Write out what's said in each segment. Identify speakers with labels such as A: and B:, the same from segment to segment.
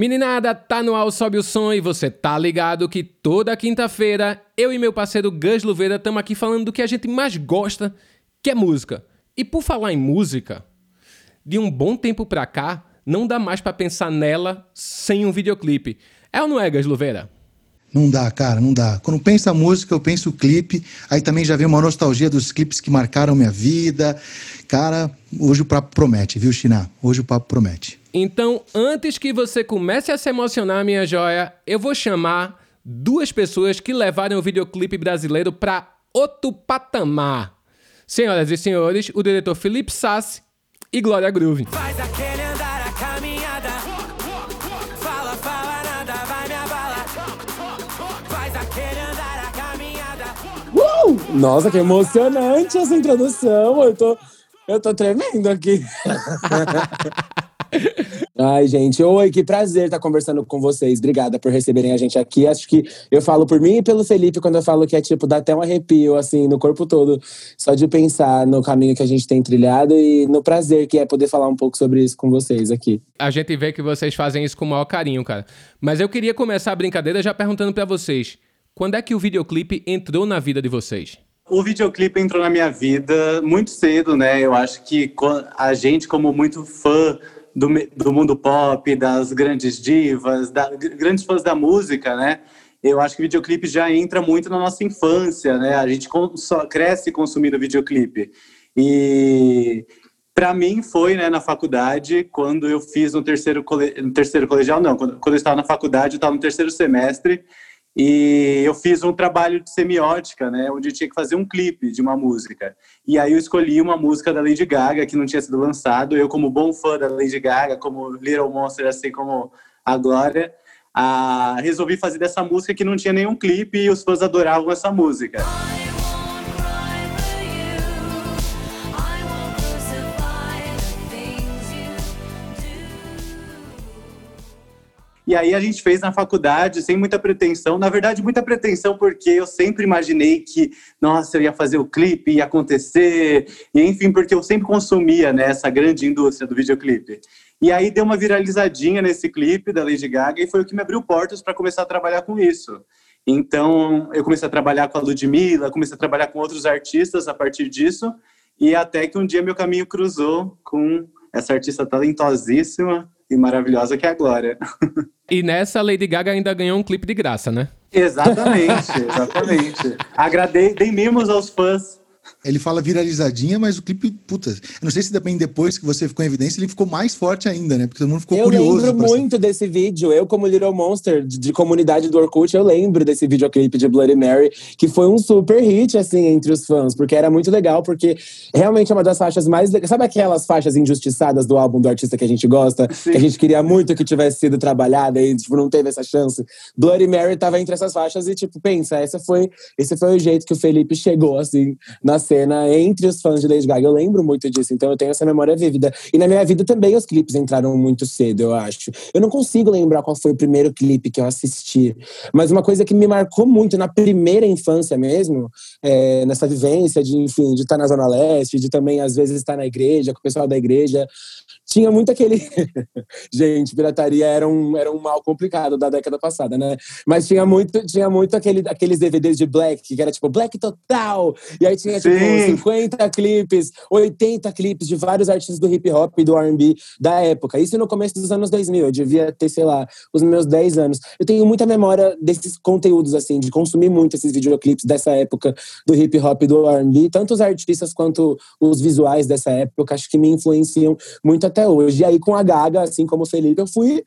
A: Meninada, tá no ar, sobe o som e você tá ligado que toda quinta-feira eu e meu parceiro Gus Luveira estamos aqui falando do que a gente mais gosta, que é música. E por falar em música, de um bom tempo pra cá, não dá mais para pensar nela sem um videoclipe. É ou não é, Gus Luveira?
B: Não dá, cara, não dá. Quando pensa música, eu penso clipe. Aí também já vem uma nostalgia dos clipes que marcaram minha vida. Cara, hoje o papo promete, viu, China? Hoje o papo promete.
A: Então, antes que você comece a se emocionar, minha joia, eu vou chamar duas pessoas que levaram o videoclipe brasileiro para outro patamar. Senhoras e senhores, o diretor Felipe Sassi e Glória Groove. Faz aquele
C: Nossa, que emocionante essa introdução. Eu tô, eu tô tremendo aqui. Ai, gente, oi, que prazer estar conversando com vocês. Obrigada por receberem a gente aqui. Acho que eu falo por mim e pelo Felipe quando eu falo que é tipo, dá até um arrepio, assim, no corpo todo, só de pensar no caminho que a gente tem trilhado e no prazer que é poder falar um pouco sobre isso com vocês aqui.
A: A gente vê que vocês fazem isso com o maior carinho, cara. Mas eu queria começar a brincadeira já perguntando para vocês: quando é que o videoclipe entrou na vida de vocês?
D: O videoclipe entrou na minha vida muito cedo, né? Eu acho que a gente, como muito fã do, do mundo pop, das grandes divas, da, grandes fãs da música, né? Eu acho que o videoclipe já entra muito na nossa infância, né? A gente só cresce consumindo videoclipe. E para mim foi, né, na faculdade, quando eu fiz no terceiro, cole... no terceiro colegial, não, quando, quando eu estava na faculdade, eu estava no terceiro semestre, e eu fiz um trabalho de semiótica, né, onde eu tinha que fazer um clipe de uma música. E aí eu escolhi uma música da Lady Gaga que não tinha sido lançado. Eu, como bom fã da Lady Gaga, como Little Monster, assim como a Glória, ah, resolvi fazer dessa música que não tinha nenhum clipe e os fãs adoravam essa música. E aí a gente fez na faculdade, sem muita pretensão. Na verdade, muita pretensão, porque eu sempre imaginei que, nossa, eu ia fazer o clipe, ia acontecer, e enfim, porque eu sempre consumia né, essa grande indústria do videoclipe. E aí deu uma viralizadinha nesse clipe da Lady Gaga e foi o que me abriu portas para começar a trabalhar com isso. Então, eu comecei a trabalhar com a Ludmilla, comecei a trabalhar com outros artistas a partir disso, e até que um dia meu caminho cruzou com essa artista talentosíssima, e maravilhosa que é a Glória.
A: E nessa, Lady Gaga ainda ganhou um clipe de graça, né?
D: Exatamente, exatamente. Agradei, dei mimos aos fãs
B: ele fala viralizadinha, mas o clipe, puta, eu não sei se também depois que você ficou em evidência, ele ficou mais forte ainda, né? Porque todo mundo ficou
C: eu
B: curioso.
C: Eu lembro muito desse vídeo. Eu, como Little Monster, de, de, comunidade do Orkut, eu lembro desse videoclipe de Bloody Mary, que foi um super hit, assim, entre os fãs, porque era muito legal, porque realmente é uma das faixas mais. Sabe aquelas faixas injustiçadas do álbum do artista que a gente gosta, Sim. que a gente queria muito que tivesse sido trabalhada e, tipo, não teve essa chance? Bloody Mary tava entre essas faixas e, tipo, pensa, essa foi, esse foi o jeito que o Felipe chegou, assim, na cena entre os fãs de Lady Gaga. Eu lembro muito disso, então eu tenho essa memória vívida. E na minha vida também os clipes entraram muito cedo, eu acho. Eu não consigo lembrar qual foi o primeiro clipe que eu assisti, mas uma coisa que me marcou muito na primeira infância mesmo, é, nessa vivência de, enfim, de estar na Zona Leste, de também às vezes estar na igreja, com o pessoal da igreja, tinha muito aquele. Gente, pirataria era um, era um mal complicado da década passada, né? Mas tinha muito, tinha muito aquele, aqueles DVDs de Black, que era tipo Black Total. E aí tinha tipo Sim. 50 clipes, 80 clipes de vários artistas do hip hop e do RB da época. Isso no começo dos anos 2000. Eu devia ter, sei lá, os meus 10 anos. Eu tenho muita memória desses conteúdos, assim, de consumir muito esses videoclipes dessa época do hip hop e do RB. Tanto os artistas quanto os visuais dessa época, acho que me influenciam muito até até hoje. E aí, com a Gaga, assim como o Felipe, eu fui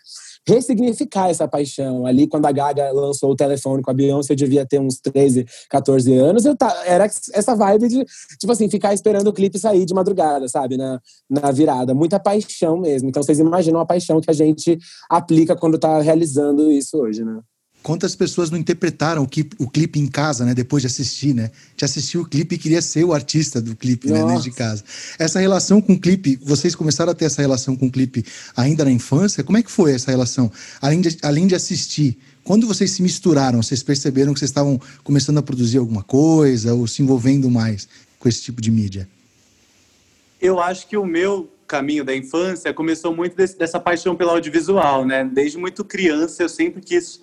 C: ressignificar essa paixão. Ali, quando a Gaga lançou o telefone com a Beyoncé, eu devia ter uns 13, 14 anos. Eu era essa vibe de, tipo assim, ficar esperando o clipe sair de madrugada, sabe? Na, na virada. Muita paixão mesmo. Então, vocês imaginam a paixão que a gente aplica quando tá realizando isso hoje, né?
B: Quantas pessoas não interpretaram o clipe, o clipe em casa, né? Depois de assistir, né? De assistir o clipe e queria ser o artista do clipe, né? Dentro de casa. Essa relação com o clipe, vocês começaram a ter essa relação com o clipe ainda na infância? Como é que foi essa relação? Além de, além de assistir, quando vocês se misturaram, vocês perceberam que vocês estavam começando a produzir alguma coisa ou se envolvendo mais com esse tipo de mídia?
D: Eu acho que o meu caminho da infância começou muito desse, dessa paixão pelo audiovisual, né? Desde muito criança eu sempre quis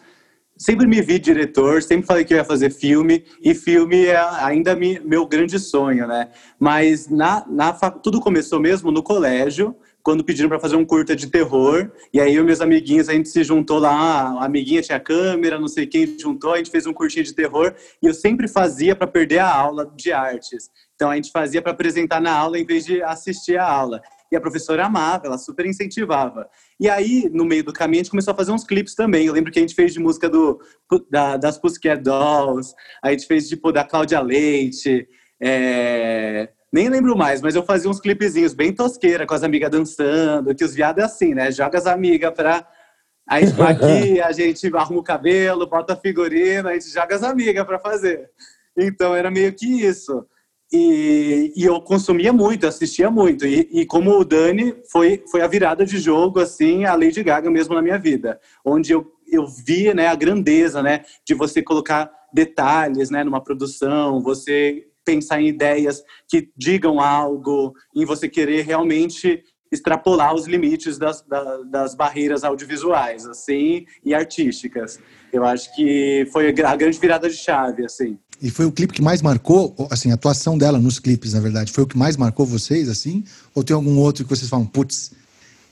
D: sempre me vi diretor, sempre falei que eu ia fazer filme, e filme é ainda meu grande sonho, né? Mas na, na, tudo começou mesmo no colégio, quando pediram para fazer um curta de terror, e aí eu e meus amiguinhos, a gente se juntou lá, a amiguinha tinha câmera, não sei quem juntou, a gente fez um curtinho de terror, e eu sempre fazia para perder a aula de artes. Então a gente fazia para apresentar na aula em vez de assistir a aula. E a professora amava, ela super incentivava. E aí, no meio do caminho, a gente começou a fazer uns clipes também. Eu lembro que a gente fez de música do, da, das Pussycat Dolls, a gente fez, tipo, da Cláudia Leite, é... nem lembro mais, mas eu fazia uns clipezinhos bem tosqueira, com as amigas dançando, que os viados é assim, né? Joga as amigas pra... Aí aqui, a gente arruma o cabelo, bota a figurina, a gente joga as amigas para fazer. Então, era meio que isso. E, e, eu consumia muito, assistia muito. E, e, como o Dani, foi, foi a virada de jogo, assim, a Lady Gaga mesmo na minha vida. Onde eu, eu vi né, a grandeza né, de você colocar detalhes né, numa produção, você pensar em ideias que digam algo, em você querer realmente extrapolar os limites das, das, das barreiras audiovisuais, assim, e artísticas. Eu acho que foi a grande virada de chave, assim.
B: E foi o clipe que mais marcou, assim, a atuação dela nos clipes, na verdade, foi o que mais marcou vocês, assim? Ou tem algum outro que vocês falam, putz,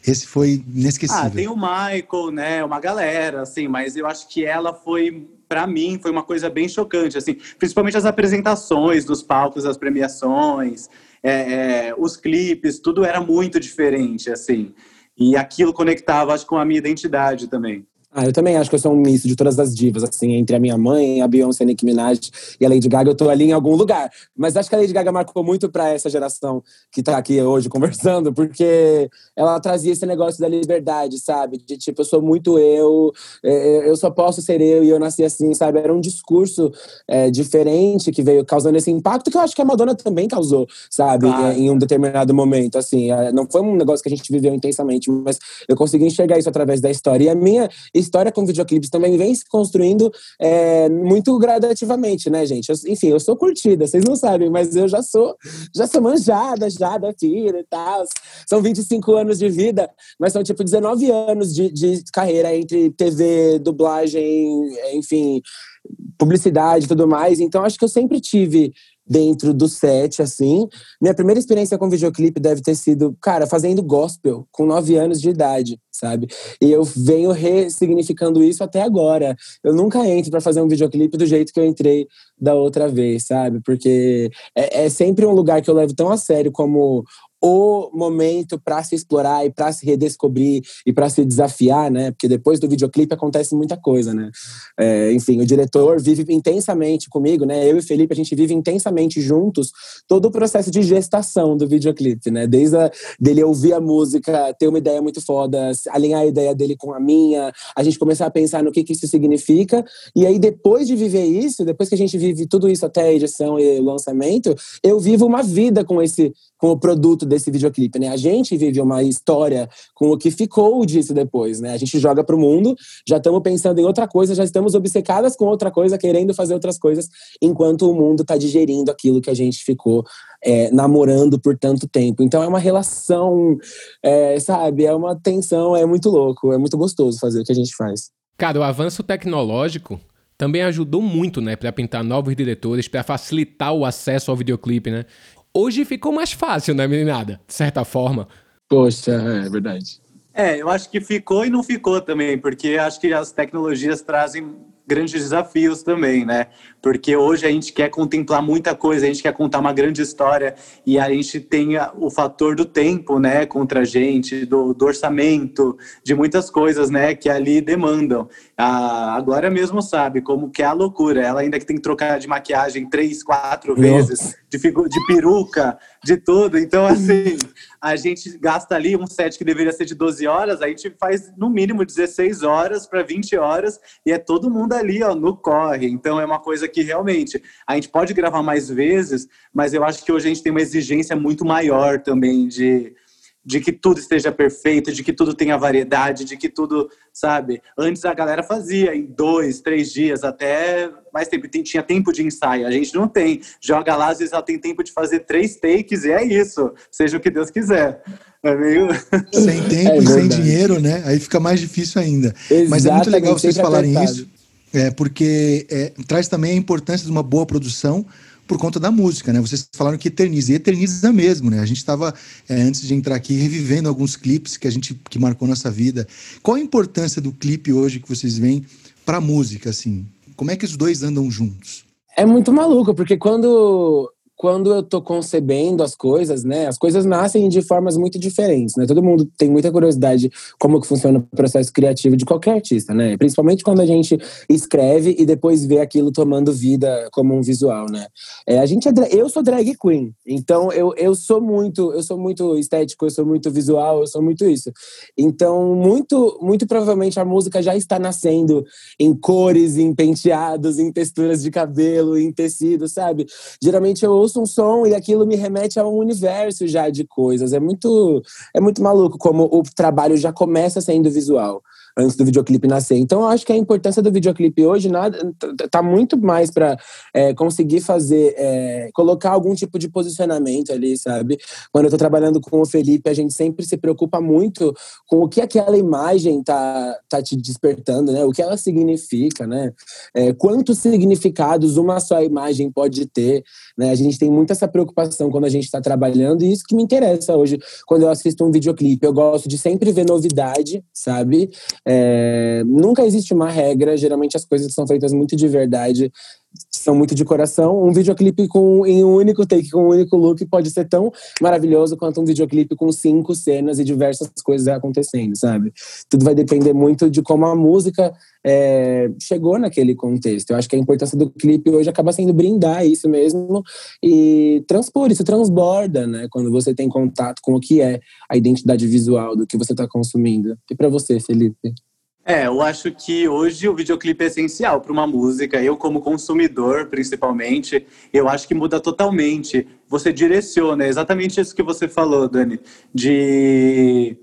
B: esse foi inesquecível?
D: Ah, tem o Michael, né, uma galera, assim, mas eu acho que ela foi, para mim, foi uma coisa bem chocante, assim, principalmente as apresentações dos palcos, as premiações, é, é, os clipes, tudo era muito diferente, assim. E aquilo conectava, acho, com a minha identidade também.
C: Ah, eu também acho que eu sou um misto de todas as divas, assim, entre a minha mãe, a Beyoncé, a Nicki Minaj e a Lady Gaga, eu tô ali em algum lugar. Mas acho que a Lady Gaga marcou muito para essa geração que tá aqui hoje conversando, porque ela trazia esse negócio da liberdade, sabe? De tipo, eu sou muito eu, é, é, eu só posso ser eu e eu nasci assim, sabe? Era um discurso é, diferente que veio causando esse impacto que eu acho que a Madonna também causou, sabe? Ah. Em um determinado momento, assim. Não foi um negócio que a gente viveu intensamente, mas eu consegui enxergar isso através da história. E a minha história com videoclipes também vem se construindo é, muito gradativamente, né, gente? Eu, enfim, eu sou curtida, vocês não sabem, mas eu já sou, já sou manjada já daquilo e tal. São 25 anos de vida, mas são tipo 19 anos de, de carreira entre TV, dublagem, enfim, publicidade e tudo mais. Então, acho que eu sempre tive dentro do set, assim. Minha primeira experiência com videoclipe deve ter sido, cara, fazendo gospel com nove anos de idade, sabe? E eu venho ressignificando isso até agora. Eu nunca entro para fazer um videoclipe do jeito que eu entrei da outra vez, sabe? Porque é, é sempre um lugar que eu levo tão a sério como o momento para se explorar e para se redescobrir e para se desafiar, né? Porque depois do videoclipe acontece muita coisa, né? É, enfim, o diretor vive intensamente comigo, né? Eu e Felipe, a gente vive intensamente juntos todo o processo de gestação do videoclipe, né? Desde a, dele ouvir a música, ter uma ideia muito foda, alinhar a ideia dele com a minha, a gente começar a pensar no que, que isso significa. E aí, depois de viver isso, depois que a gente vive tudo isso até a edição e o lançamento, eu vivo uma vida com esse com o produto desse videoclipe, né? A gente vive uma história com o que ficou disso depois, né? A gente joga para o mundo, já estamos pensando em outra coisa, já estamos obcecadas com outra coisa, querendo fazer outras coisas, enquanto o mundo está digerindo aquilo que a gente ficou é, namorando por tanto tempo. Então é uma relação, é, sabe? É uma tensão, é muito louco, é muito gostoso fazer o que a gente faz.
A: Cara, o avanço tecnológico também ajudou muito, né, para pintar novos diretores, para facilitar o acesso ao videoclipe, né? Hoje ficou mais fácil, né, meninada? De certa forma.
C: Poxa, é verdade.
D: É, eu acho que ficou e não ficou também, porque acho que as tecnologias trazem grandes desafios também, né? Porque hoje a gente quer contemplar muita coisa, a gente quer contar uma grande história e a gente tem o fator do tempo, né, contra a gente, do, do orçamento, de muitas coisas, né, que ali demandam. A, agora mesmo sabe como que é a loucura. Ela ainda que tem que trocar de maquiagem três, quatro vezes, de, de peruca, de tudo. Então, assim, a gente gasta ali um set que deveria ser de 12 horas, a gente faz no mínimo 16 horas para 20 horas e é todo mundo ali, ó, no corre. Então é uma coisa que realmente a gente pode gravar mais vezes, mas eu acho que hoje a gente tem uma exigência muito maior também de de que tudo esteja perfeito, de que tudo tenha variedade, de que tudo, sabe? Antes a galera fazia em dois, três dias, até mais tempo. Tinha tempo de ensaio. A gente não tem. Joga lá, às vezes ela tem tempo de fazer três takes e é isso. Seja o que Deus quiser. É meio.
B: Sem tempo é e sem dinheiro, né? Aí fica mais difícil ainda. Exatamente, Mas é muito legal vocês falarem isso, é, porque é, traz também a importância de uma boa produção por conta da música, né? Vocês falaram que eterniza, e eterniza mesmo, né? A gente estava, é, antes de entrar aqui, revivendo alguns clipes que a gente que marcou nossa vida. Qual a importância do clipe hoje que vocês veem para a música, assim? Como é que os dois andam juntos?
C: É muito maluco, porque quando quando eu tô concebendo as coisas, né, as coisas nascem de formas muito diferentes, né? Todo mundo tem muita curiosidade como que funciona o processo criativo de qualquer artista, né? Principalmente quando a gente escreve e depois vê aquilo tomando vida como um visual, né? É, a gente é, eu sou drag queen, então eu, eu sou muito, eu sou muito estético, eu sou muito visual, eu sou muito isso. Então, muito muito provavelmente a música já está nascendo em cores, em penteados, em texturas de cabelo, em tecido, sabe? Geralmente eu ouço um som e aquilo me remete a um universo já de coisas. É muito, é muito maluco como o trabalho já começa sendo visual antes do videoclipe nascer. Então, eu acho que a importância do videoclipe hoje nada tá muito mais para é, conseguir fazer, é, colocar algum tipo de posicionamento ali, sabe? Quando eu tô trabalhando com o Felipe, a gente sempre se preocupa muito com o que aquela imagem tá, tá te despertando, né? O que ela significa, né? É, quantos significados uma só imagem pode ter, né? A gente tem muito essa preocupação quando a gente está trabalhando e isso que me interessa hoje quando eu assisto um videoclipe. Eu gosto de sempre ver novidade, sabe? É, nunca existe uma regra, geralmente as coisas são feitas muito de verdade são muito de coração. Um videoclipe com, em um único take, com um único look, pode ser tão maravilhoso quanto um videoclipe com cinco cenas e diversas coisas acontecendo, sabe? Tudo vai depender muito de como a música é, chegou naquele contexto. Eu acho que a importância do clipe hoje acaba sendo brindar isso mesmo e transpor, isso transborda, né? Quando você tem contato com o que é a identidade visual do que você está consumindo. E para você, Felipe?
D: É, eu acho que hoje o videoclipe é essencial para uma música. Eu, como consumidor, principalmente, eu acho que muda totalmente. Você direciona, é exatamente isso que você falou, Dani, de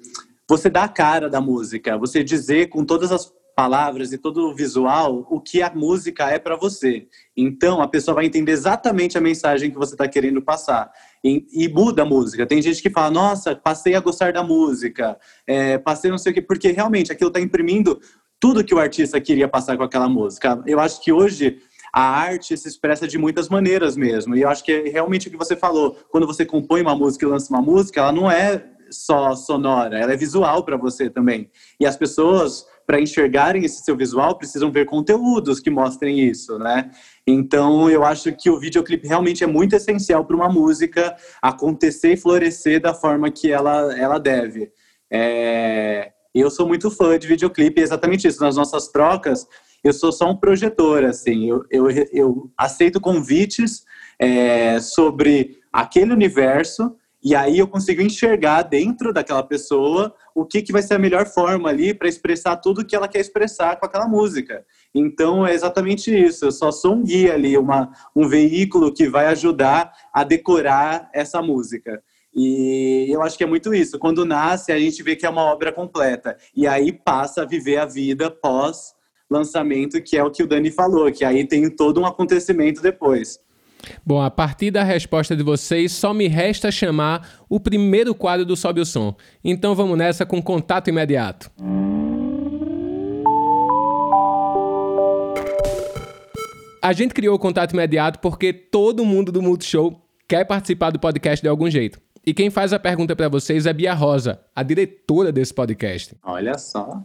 D: você dar a cara da música, você dizer com todas as palavras e todo o visual o que a música é para você. Então a pessoa vai entender exatamente a mensagem que você está querendo passar e, e, muda a música. Tem gente que fala: Nossa, passei a gostar da música, é, passei não sei o quê, porque realmente aquilo está imprimindo tudo que o artista queria passar com aquela música. Eu acho que hoje a arte se expressa de muitas maneiras mesmo. E eu acho que é realmente o que você falou. Quando você compõe uma música e lança uma música, ela não é só sonora, ela é visual para você também. E as pessoas para enxergarem esse seu visual, precisam ver conteúdos que mostrem isso, né? Então, eu acho que o videoclipe realmente é muito essencial para uma música acontecer e florescer da forma que ela, ela deve. É... Eu sou muito fã de videoclipe, é exatamente isso. Nas nossas trocas, eu sou só um projetor, assim. Eu, eu, eu aceito convites é, sobre aquele universo e aí eu consigo enxergar dentro daquela pessoa o que, que vai ser a melhor forma ali para expressar tudo que ela quer expressar com aquela música. Então é exatamente isso. Eu só sou um guia ali, uma, um veículo que vai ajudar a decorar essa música. E eu acho que é muito isso. Quando nasce, a gente vê que é uma obra completa. E aí passa a viver a vida pós lançamento, que é o que o Dani falou, que aí tem todo um acontecimento depois.
A: Bom, a partir da resposta de vocês, só me resta chamar o primeiro quadro do Sobe o Som. Então vamos nessa com contato imediato. A gente criou o contato imediato porque todo mundo do Multishow quer participar do podcast de algum jeito. E quem faz a pergunta para vocês é Bia Rosa, a diretora desse podcast.
D: Olha só.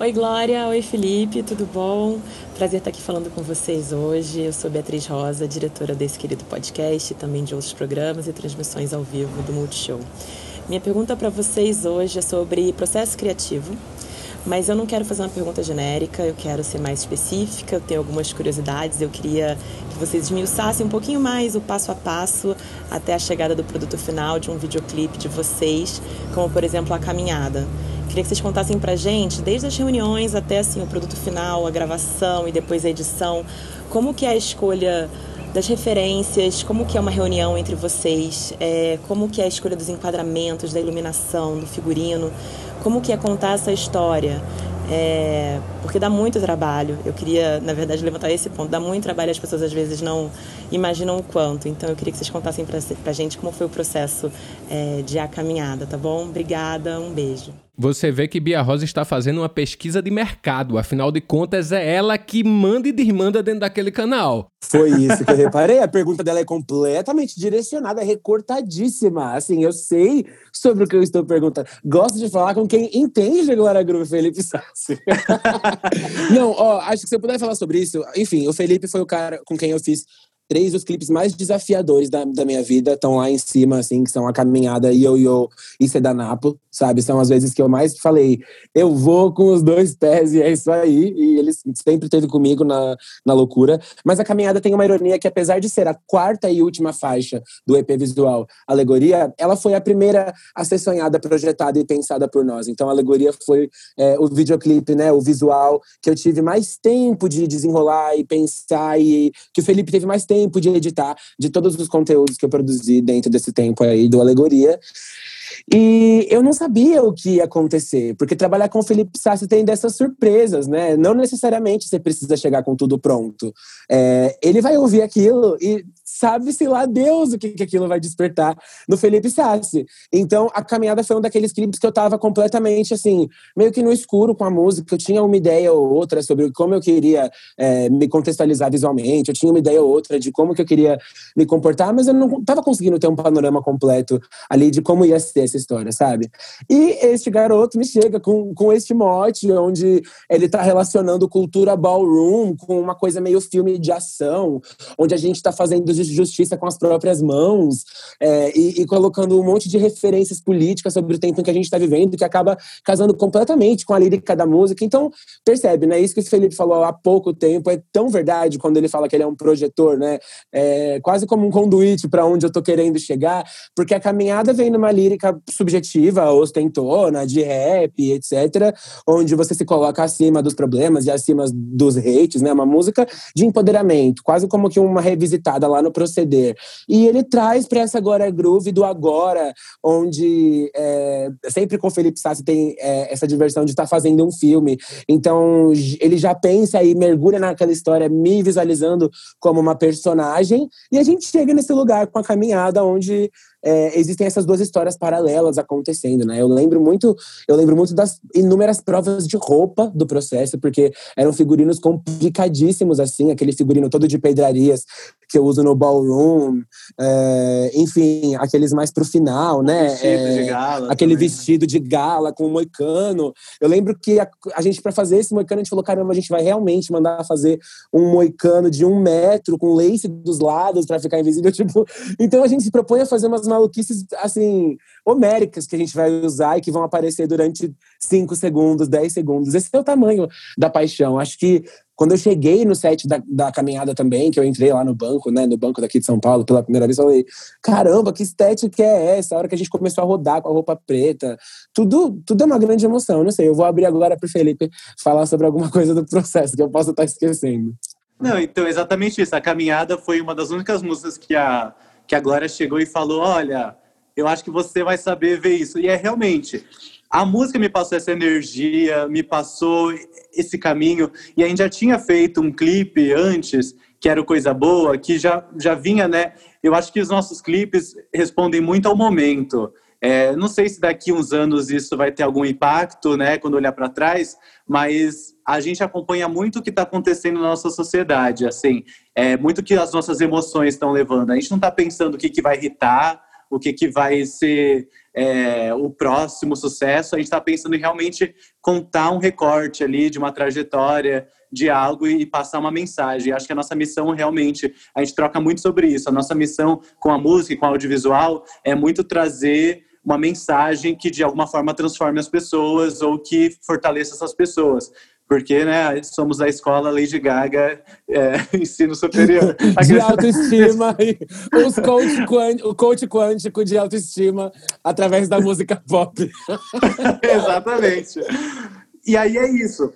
E: Oi, Glória. Oi, Felipe. Tudo bom? Prazer estar aqui falando com vocês hoje. Eu sou Beatriz Rosa, diretora desse querido podcast, também de outros programas e transmissões ao vivo do Multishow. Minha pergunta para vocês hoje é sobre processo criativo, mas eu não quero fazer uma pergunta genérica, eu quero ser mais específica, eu tenho algumas curiosidades, eu queria que vocês esmiuçassem um pouquinho mais o passo a passo até a chegada do produto final de um videoclipe de vocês, como por exemplo a caminhada. Queria que vocês contassem pra gente, desde as reuniões até assim o produto final, a gravação e depois a edição, como que é a escolha das referências, como que é uma reunião entre vocês, é, como que é a escolha dos enquadramentos, da iluminação, do figurino, como que é contar essa história. É, porque dá muito trabalho. Eu queria, na verdade, levantar esse ponto. Dá muito trabalho, as pessoas às vezes não imaginam o quanto. Então eu queria que vocês contassem pra, pra gente como foi o processo é, de a caminhada, tá bom? Obrigada, um beijo.
A: Você vê que Bia Rosa está fazendo uma pesquisa de mercado. Afinal de contas, é ela que manda e desmanda dentro daquele canal.
C: Foi isso que eu reparei. A pergunta dela é completamente direcionada, recortadíssima. Assim, eu sei sobre o que eu estou perguntando. Gosto de falar com quem entende de Glória Groove, Felipe Sassi. Não, ó, acho que se eu puder falar sobre isso. Enfim, o Felipe foi o cara com quem eu fiz três dos clipes mais desafiadores da, da minha vida estão lá em cima, assim, que são a caminhada Yo Yo e Sedanapo, sabe? São as vezes que eu mais falei, eu vou com os dois pés e é isso aí. E ele sempre esteve comigo na, na loucura. Mas a caminhada tem uma ironia que, apesar de ser a quarta e última faixa do EP visual Alegoria, ela foi a primeira a ser sonhada, projetada e pensada por nós. Então, Alegoria foi é, o videoclipe, né, o visual que eu tive mais tempo de desenrolar e pensar e que o Felipe teve mais tempo tempo de editar de todos os conteúdos que eu produzi dentro desse tempo aí do Alegoria. E eu não sabia o que ia acontecer, porque trabalhar com o Felipe Sassi tem dessas surpresas, né? Não necessariamente você precisa chegar com tudo pronto. É, ele vai ouvir aquilo e sabe-se lá Deus o que, que aquilo vai despertar no Felipe Sassi. Então, a caminhada foi um daqueles clipes que eu tava completamente, assim, meio que no escuro com a música. Eu tinha uma ideia ou outra sobre como eu queria é, me contextualizar visualmente, eu tinha uma ideia ou outra de como que eu queria me comportar, mas eu não tava conseguindo ter um panorama completo ali de como ia ser essa história, sabe? E este garoto me chega com, com este mote, onde ele tá relacionando cultura ballroom com uma coisa meio filme de ação, onde a gente tá fazendo justiça com as próprias mãos é, e, e, colocando um monte de referências políticas sobre o tempo em que a gente está vivendo, que acaba casando completamente com a lírica da música. Então, percebe, né? Isso que o Felipe falou há pouco tempo é tão verdade quando ele fala que ele é um projetor, né? É, quase como um conduíte para onde eu estou querendo chegar, porque a caminhada vem numa lírica subjetiva, ostentona, de rap, etc., onde você se coloca acima dos problemas e acima dos hates, né? Uma música de empoderamento, quase como que uma revisitada lá no proceder. E ele traz para essa agora groove do agora, onde é, sempre com o Felipe Sassi tem é, essa diversão de estar tá fazendo um filme. Então ele já pensa e mergulha naquela história, me visualizando como uma personagem, e a gente chega nesse lugar com a caminhada onde é, existem essas duas histórias paralelas acontecendo, né? Eu lembro muito, eu lembro muito das inúmeras provas de roupa do processo, porque eram figurinos complicadíssimos, assim, aquele figurino todo de pedrarias que eu uso no ballroom, é, enfim, aqueles mais pro final, né?
D: Vestido de gala.
C: Aquele também. Né? vestido de gala com um moicano. Eu lembro que a, a gente, para fazer esse moicano, a gente falou: caramba, a gente vai realmente mandar fazer um moicano de um metro com lace dos lados para ficar invisível. Tipo, então a gente se propõe a fazer umas maluquices, assim, homéricas que a gente vai usar e que vão aparecer durante 5 segundos, 10 segundos. Esse é o tamanho da paixão. Acho que quando eu cheguei no set da, da caminhada também, que eu entrei lá no banco, né, no banco daqui de São Paulo pela primeira vez, eu falei, caramba, que estética é essa? A hora que a gente começou a rodar com a roupa preta, tudo, tudo é uma grande emoção. Não sei, eu vou abrir agora para Felipe falar sobre alguma coisa do processo que eu possa estar esquecendo.
D: Não, então, exatamente isso. A caminhada foi uma das únicas músicas que a que a Glória chegou e falou: Olha, eu acho que você vai saber ver isso. E é realmente. A música me passou essa energia, me passou esse caminho. E a gente já tinha feito um clipe antes, que era Coisa Boa, que já, já vinha, né? Eu acho que os nossos clipes respondem muito ao momento. É, não sei se daqui uns anos isso vai ter algum impacto, né, quando olhar para trás, mas a gente acompanha muito o que está acontecendo na nossa sociedade, assim, é muito que as nossas emoções estão levando. A gente não está pensando o que, que vai irritar, o que, que vai ser é, o próximo sucesso, a gente está pensando em realmente contar um recorte ali de uma trajetória, de algo e passar uma mensagem. Acho que a nossa missão realmente, a gente troca muito sobre isso. A nossa missão com a música e com o audiovisual é muito trazer uma mensagem que de alguma forma transforme as pessoas ou que fortaleça essas pessoas. Porque né, somos da escola Lady Gaga, é, ensino superior.
C: de autoestima, os coach, o coach quântico de autoestima através da música pop.
D: Exatamente. E aí é isso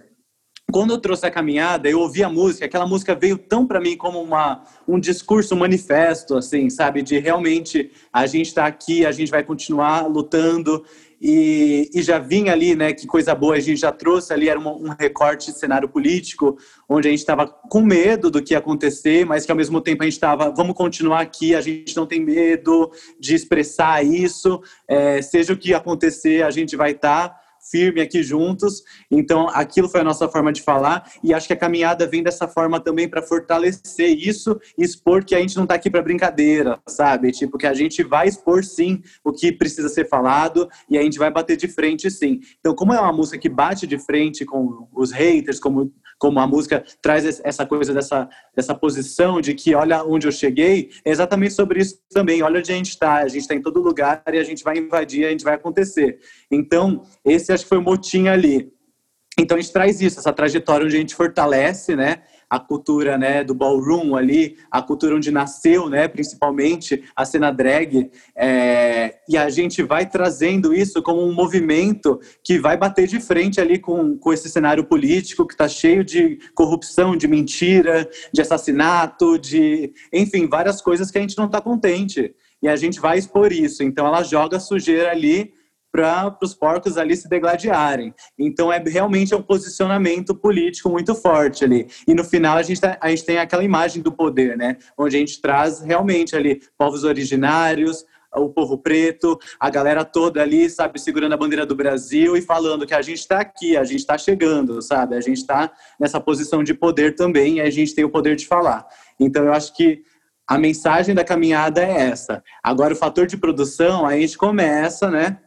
D: quando eu trouxe a caminhada, eu ouvi a música, aquela música veio tão para mim como uma, um discurso, um manifesto, assim, sabe? De realmente a gente está aqui, a gente vai continuar lutando. E, e, já vinha ali, né? Que coisa boa, a gente já trouxe ali, era um, um recorte de cenário político, onde a gente estava com medo do que ia acontecer, mas que ao mesmo tempo a gente estava, vamos continuar aqui, a gente não tem medo de expressar isso, é, seja o que acontecer, a gente vai estar. Tá firme aqui juntos. Então, aquilo foi a nossa forma de falar e acho que a caminhada vem dessa forma também para fortalecer isso e expor que a gente não está aqui para brincadeira, sabe? Tipo, que a gente vai expor sim o que precisa ser falado e a gente vai bater de frente sim. Então, como é uma música que bate de frente com os haters, como como a música traz essa coisa dessa, dessa posição de que olha onde eu cheguei, é exatamente sobre isso também. Olha onde a gente está, a gente está em todo lugar e a gente vai invadir, a gente vai acontecer. Então, esse acho que foi o motim ali. Então a gente traz isso, essa trajetória onde a gente fortalece, né, a cultura, né, do ballroom ali, a cultura onde nasceu, né, principalmente a cena drag, é, e a gente vai trazendo isso como um movimento que vai bater de frente ali com, com esse cenário político que está cheio de corrupção, de mentira, de assassinato, de, enfim, várias coisas que a gente não está contente. E a gente vai expor isso. Então ela joga sujeira ali para os porcos ali se degladiarem. Então é realmente é um posicionamento político muito forte ali. E no final a gente, tá, a gente tem aquela imagem do poder, né? Onde a gente traz realmente ali povos originários, o povo preto, a galera toda ali, sabe, segurando a bandeira do Brasil e falando que a gente está aqui, a gente está chegando, sabe? A gente está nessa posição de poder também e a gente tem o poder de falar. Então eu acho que a mensagem da caminhada é essa. Agora o fator de produção, a gente começa, né?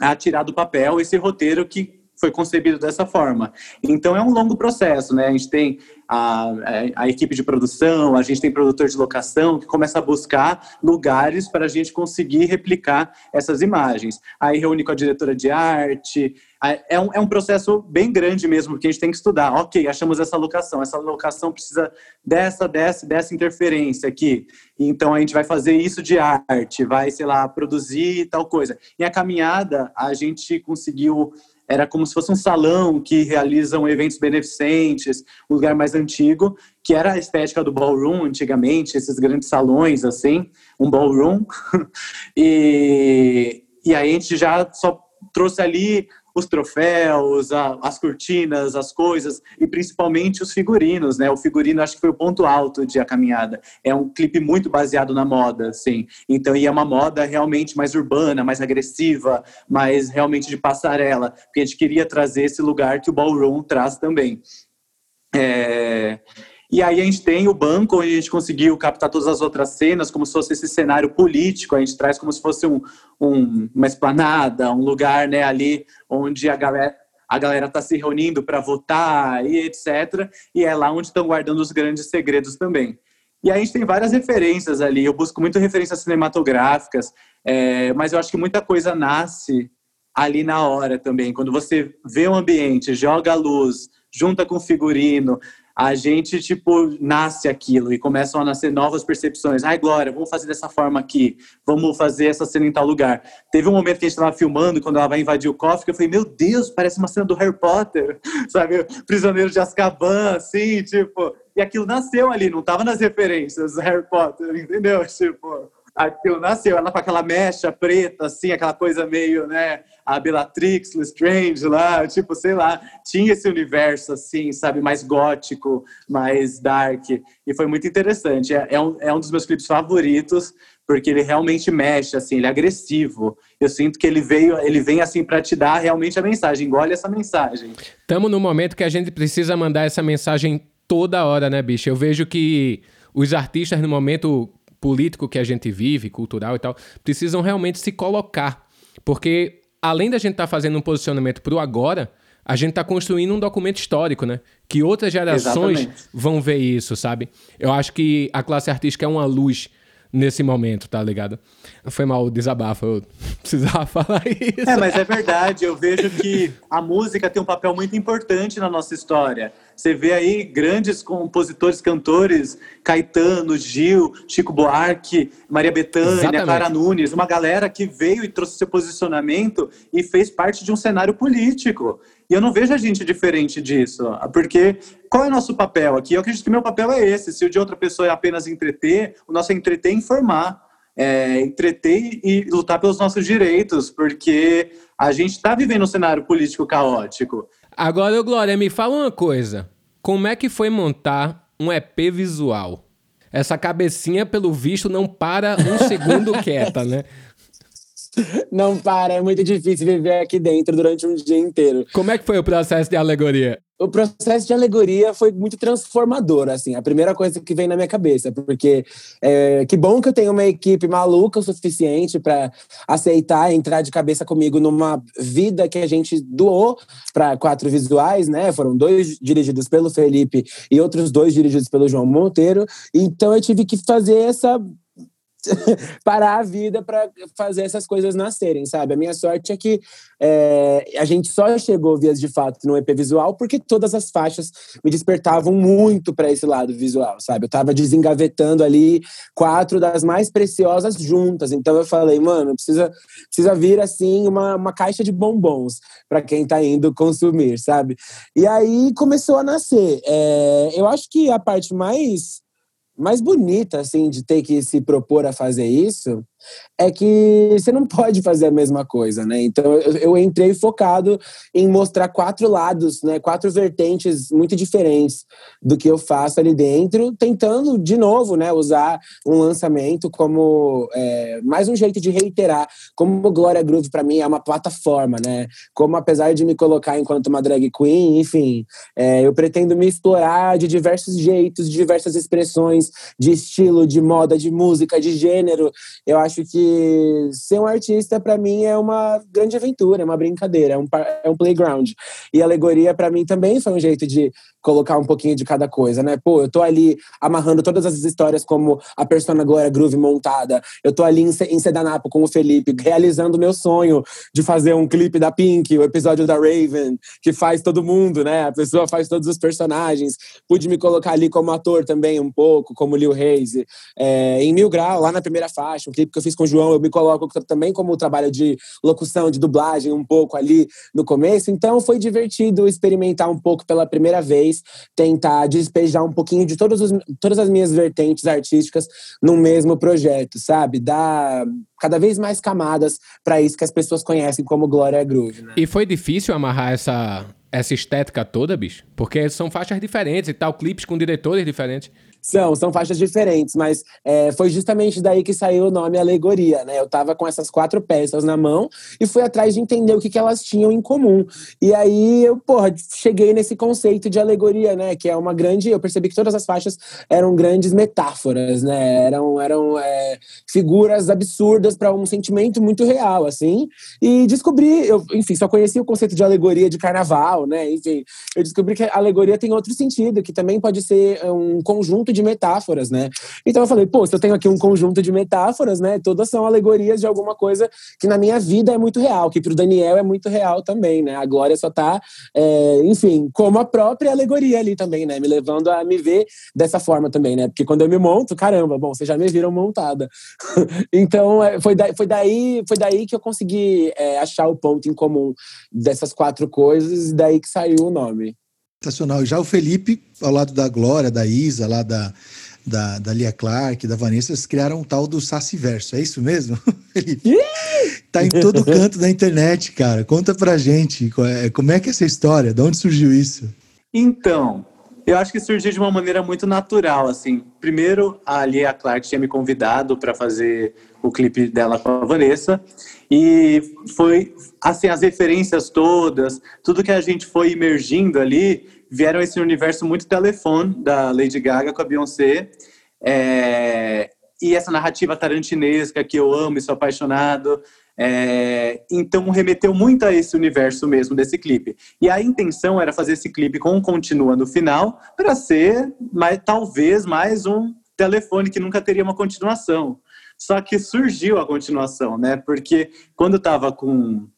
D: A tirar do papel esse roteiro que foi concebido dessa forma. Então é um longo processo, né? A gente tem a, a, equipe de produção, a gente tem produtor de locação que começa a buscar lugares para a gente conseguir replicar essas imagens. Aí reúne com a diretora de arte. É um, é um processo bem grande mesmo, porque a gente tem que estudar. Ok, achamos essa locação. Essa locação precisa dessa, dessa, dessa interferência aqui. Então a gente vai fazer isso de arte, vai, sei lá, produzir tal coisa. E a caminhada, a gente conseguiu era como se fosse um salão que realizam eventos beneficentes, um lugar mais antigo, que era a estética do ballroom antigamente, esses grandes salões assim, um ballroom. e, e aí a gente já só trouxe ali os troféus, a, as cortinas, as coisas e principalmente os figurinos, né? O figurino acho que foi o ponto alto de A Caminhada. É um clipe muito baseado na moda, sim. Então, e é uma moda realmente mais urbana, mais agressiva, mais realmente de passarela, porque a gente queria trazer esse lugar que o ballroom traz também. É... E aí a gente tem o banco, onde a gente conseguiu captar todas as outras cenas, como se fosse esse cenário político, a gente traz como se fosse um, um uma esplanada, um lugar né, ali onde a galera a galera está se reunindo para votar e etc. E é lá onde estão guardando os grandes segredos também. E a gente tem várias referências ali. Eu busco muito referências cinematográficas, é, mas eu acho que muita coisa nasce ali na hora também. Quando você vê o ambiente, joga a luz, junta com o figurino, a gente, tipo, nasce aquilo e começam a nascer novas percepções. Ai, Glória, vamos fazer dessa forma aqui, vamos fazer essa cena em tal lugar. Teve um momento que a gente estava filmando, quando ela vai invadir o cofre, que eu falei, meu Deus, parece uma cena do Harry Potter, sabe? Prisioneiro de Azkaban, assim, tipo. E aquilo nasceu ali, não estava nas referências do Harry Potter, entendeu? Tipo, aquilo nasceu, ela com aquela mecha preta, assim, aquela coisa meio, né, a Bellatrix, Lestrange lá, tipo, sei lá, tinha esse universo, assim, sabe, mais gótico, mais dark, e foi muito interessante. É, é, um, é um dos meus clipes favoritos, porque ele realmente mexe, assim, ele é agressivo. Eu sinto que ele veio, ele vem assim para te dar realmente a mensagem, engole essa mensagem.
A: Estamos no momento que a gente precisa mandar essa mensagem toda hora, né, bicho? Eu vejo que os artistas no momento político que a gente vive, cultural e tal, precisam realmente se colocar. Porque além da gente estar tá fazendo um posicionamento para o agora, a gente está construindo um documento histórico, né? Que outras gerações Exatamente. vão ver isso, sabe? Eu acho que a classe artística é uma luz nesse momento, tá ligado? Foi mal o desabafo, eu precisava falar isso.
D: É, mas é verdade, eu vejo que a música tem um papel muito importante na nossa história. Você vê aí grandes compositores, cantores, Caetano, Gil, Chico Buarque, Maria Bethânia, Clara Nunes, uma galera que veio e trouxe seu posicionamento e fez parte de um cenário político. E eu não vejo a gente diferente disso, porque qual é o nosso papel aqui? Eu acredito que meu papel é esse. Se o de outra pessoa é apenas entreter, o nosso é entreter e informar. É, entreter e lutar pelos nossos direitos, porque a gente está vivendo um cenário político caótico.
A: Agora, Glória, me fala uma coisa. Como é que foi montar um EP visual? Essa cabecinha, pelo visto, não para um segundo quieta, né?
C: Não para, é muito difícil viver aqui dentro durante um dia inteiro.
A: Como é que foi o processo de alegoria?
C: O processo de alegoria foi muito transformador, assim, a primeira coisa que vem na minha cabeça, porque é, que bom que eu tenho uma equipe maluca o suficiente para aceitar entrar de cabeça comigo numa vida que a gente doou para quatro visuais, né? Foram dois dirigidos pelo Felipe e outros dois dirigidos pelo João Monteiro. Então eu tive que fazer essa parar a vida para fazer essas coisas nascerem, sabe? A minha sorte é que é, a gente só chegou vias de fato no EP visual porque todas as faixas me despertavam muito para esse lado visual, sabe? Eu tava desengavetando ali quatro das mais preciosas juntas, então eu falei, mano, precisa, precisa vir assim uma, uma caixa de bombons para quem tá indo consumir, sabe? E aí começou a nascer. É, eu acho que a parte mais mais bonita, assim, de ter que se propor a fazer isso, é que você não pode fazer a mesma coisa, né? Então eu, eu, entrei focado em mostrar quatro lados, né? Quatro vertentes muito diferentes do que eu faço ali dentro, tentando de novo, né? Usar um lançamento como é, mais um jeito de reiterar como Glória Groove para mim é uma plataforma, né? Como apesar de me colocar enquanto uma drag queen, enfim, é, eu pretendo me explorar de diversos jeitos, de diversas expressões, de estilo, de moda, de música, de gênero. Eu acho que ser um artista, para mim, é uma grande aventura, é uma brincadeira, é um, é um playground. E alegoria, para mim, também foi um jeito de colocar um pouquinho de cada coisa, né? Pô, eu tô ali amarrando todas as histórias como a persona Glória Groove montada. Eu tô ali em, em Sedanapo com o Felipe, realizando o meu sonho de fazer um clipe da Pink, o episódio da Raven, que faz todo mundo, né? A pessoa faz todos os personagens. Pude me colocar ali como ator também um pouco, como Lil Reis. É, em Mil Grau, lá na primeira faixa, um clipe que eu fiz com o João, eu me coloco também como trabalho de locução, de dublagem um pouco ali no começo. Então foi divertido experimentar um pouco pela primeira vez tentar despejar um pouquinho de todos os, todas as minhas vertentes artísticas no mesmo projeto, sabe? Dar cada vez mais camadas para isso que as pessoas conhecem como Glória Groove. Né?
A: E foi difícil amarrar essa, essa estética toda, bicho? Porque são faixas diferentes e tal, clipes com diretores diferentes.
C: São, são faixas diferentes, mas é, foi justamente daí que saiu o nome Alegoria, né? Eu tava com essas quatro peças na mão e fui atrás de entender o que, que elas tinham em comum. E aí eu, porra, cheguei nesse conceito de alegoria, né? Que é uma grande. Eu percebi que todas as faixas eram grandes metáforas, né? Eram, eram é, figuras absurdas para um sentimento muito real, assim. E descobri, eu, enfim, só conheci o conceito de alegoria de carnaval, né? Enfim, eu descobri que alegoria tem outro sentido, que também pode ser um conjunto de metáforas, né? Então eu falei, pô, se eu tenho aqui um conjunto de metáforas, né? Todas são alegorias de alguma coisa que na minha vida é muito real, que pro Daniel é muito real também, né? A Glória só tá, é, enfim, como a própria alegoria ali também, né? Me levando a me ver dessa forma também, né? Porque quando eu me monto, caramba, bom, vocês já me viram montada. então é, foi, da, foi, daí, foi daí que eu consegui é, achar o ponto em comum dessas quatro coisas e daí que saiu o nome.
B: Sensacional. Já o Felipe, ao lado da Glória, da Isa, lá da, da, da Lia Clark, da Vanessa, eles criaram um tal do Sassiverso. É isso mesmo, Felipe? tá em todo canto da internet, cara. Conta pra gente é, como é que é essa história? De onde surgiu isso?
D: Então, eu acho que surgiu de uma maneira muito natural, assim. Primeiro, a Lia Clark tinha me convidado para fazer o clipe dela com a Vanessa. E foi, assim, as referências todas, tudo que a gente foi imergindo ali, vieram esse universo muito telefone da Lady Gaga com a Beyoncé. É, e essa narrativa tarantinesca que eu amo e sou apaixonado. É, então remeteu muito a esse universo mesmo desse clipe. E a intenção era fazer esse clipe com um continua no final para ser mais, talvez mais um telefone que nunca teria uma continuação. Só que surgiu a continuação, né? Porque quando estava com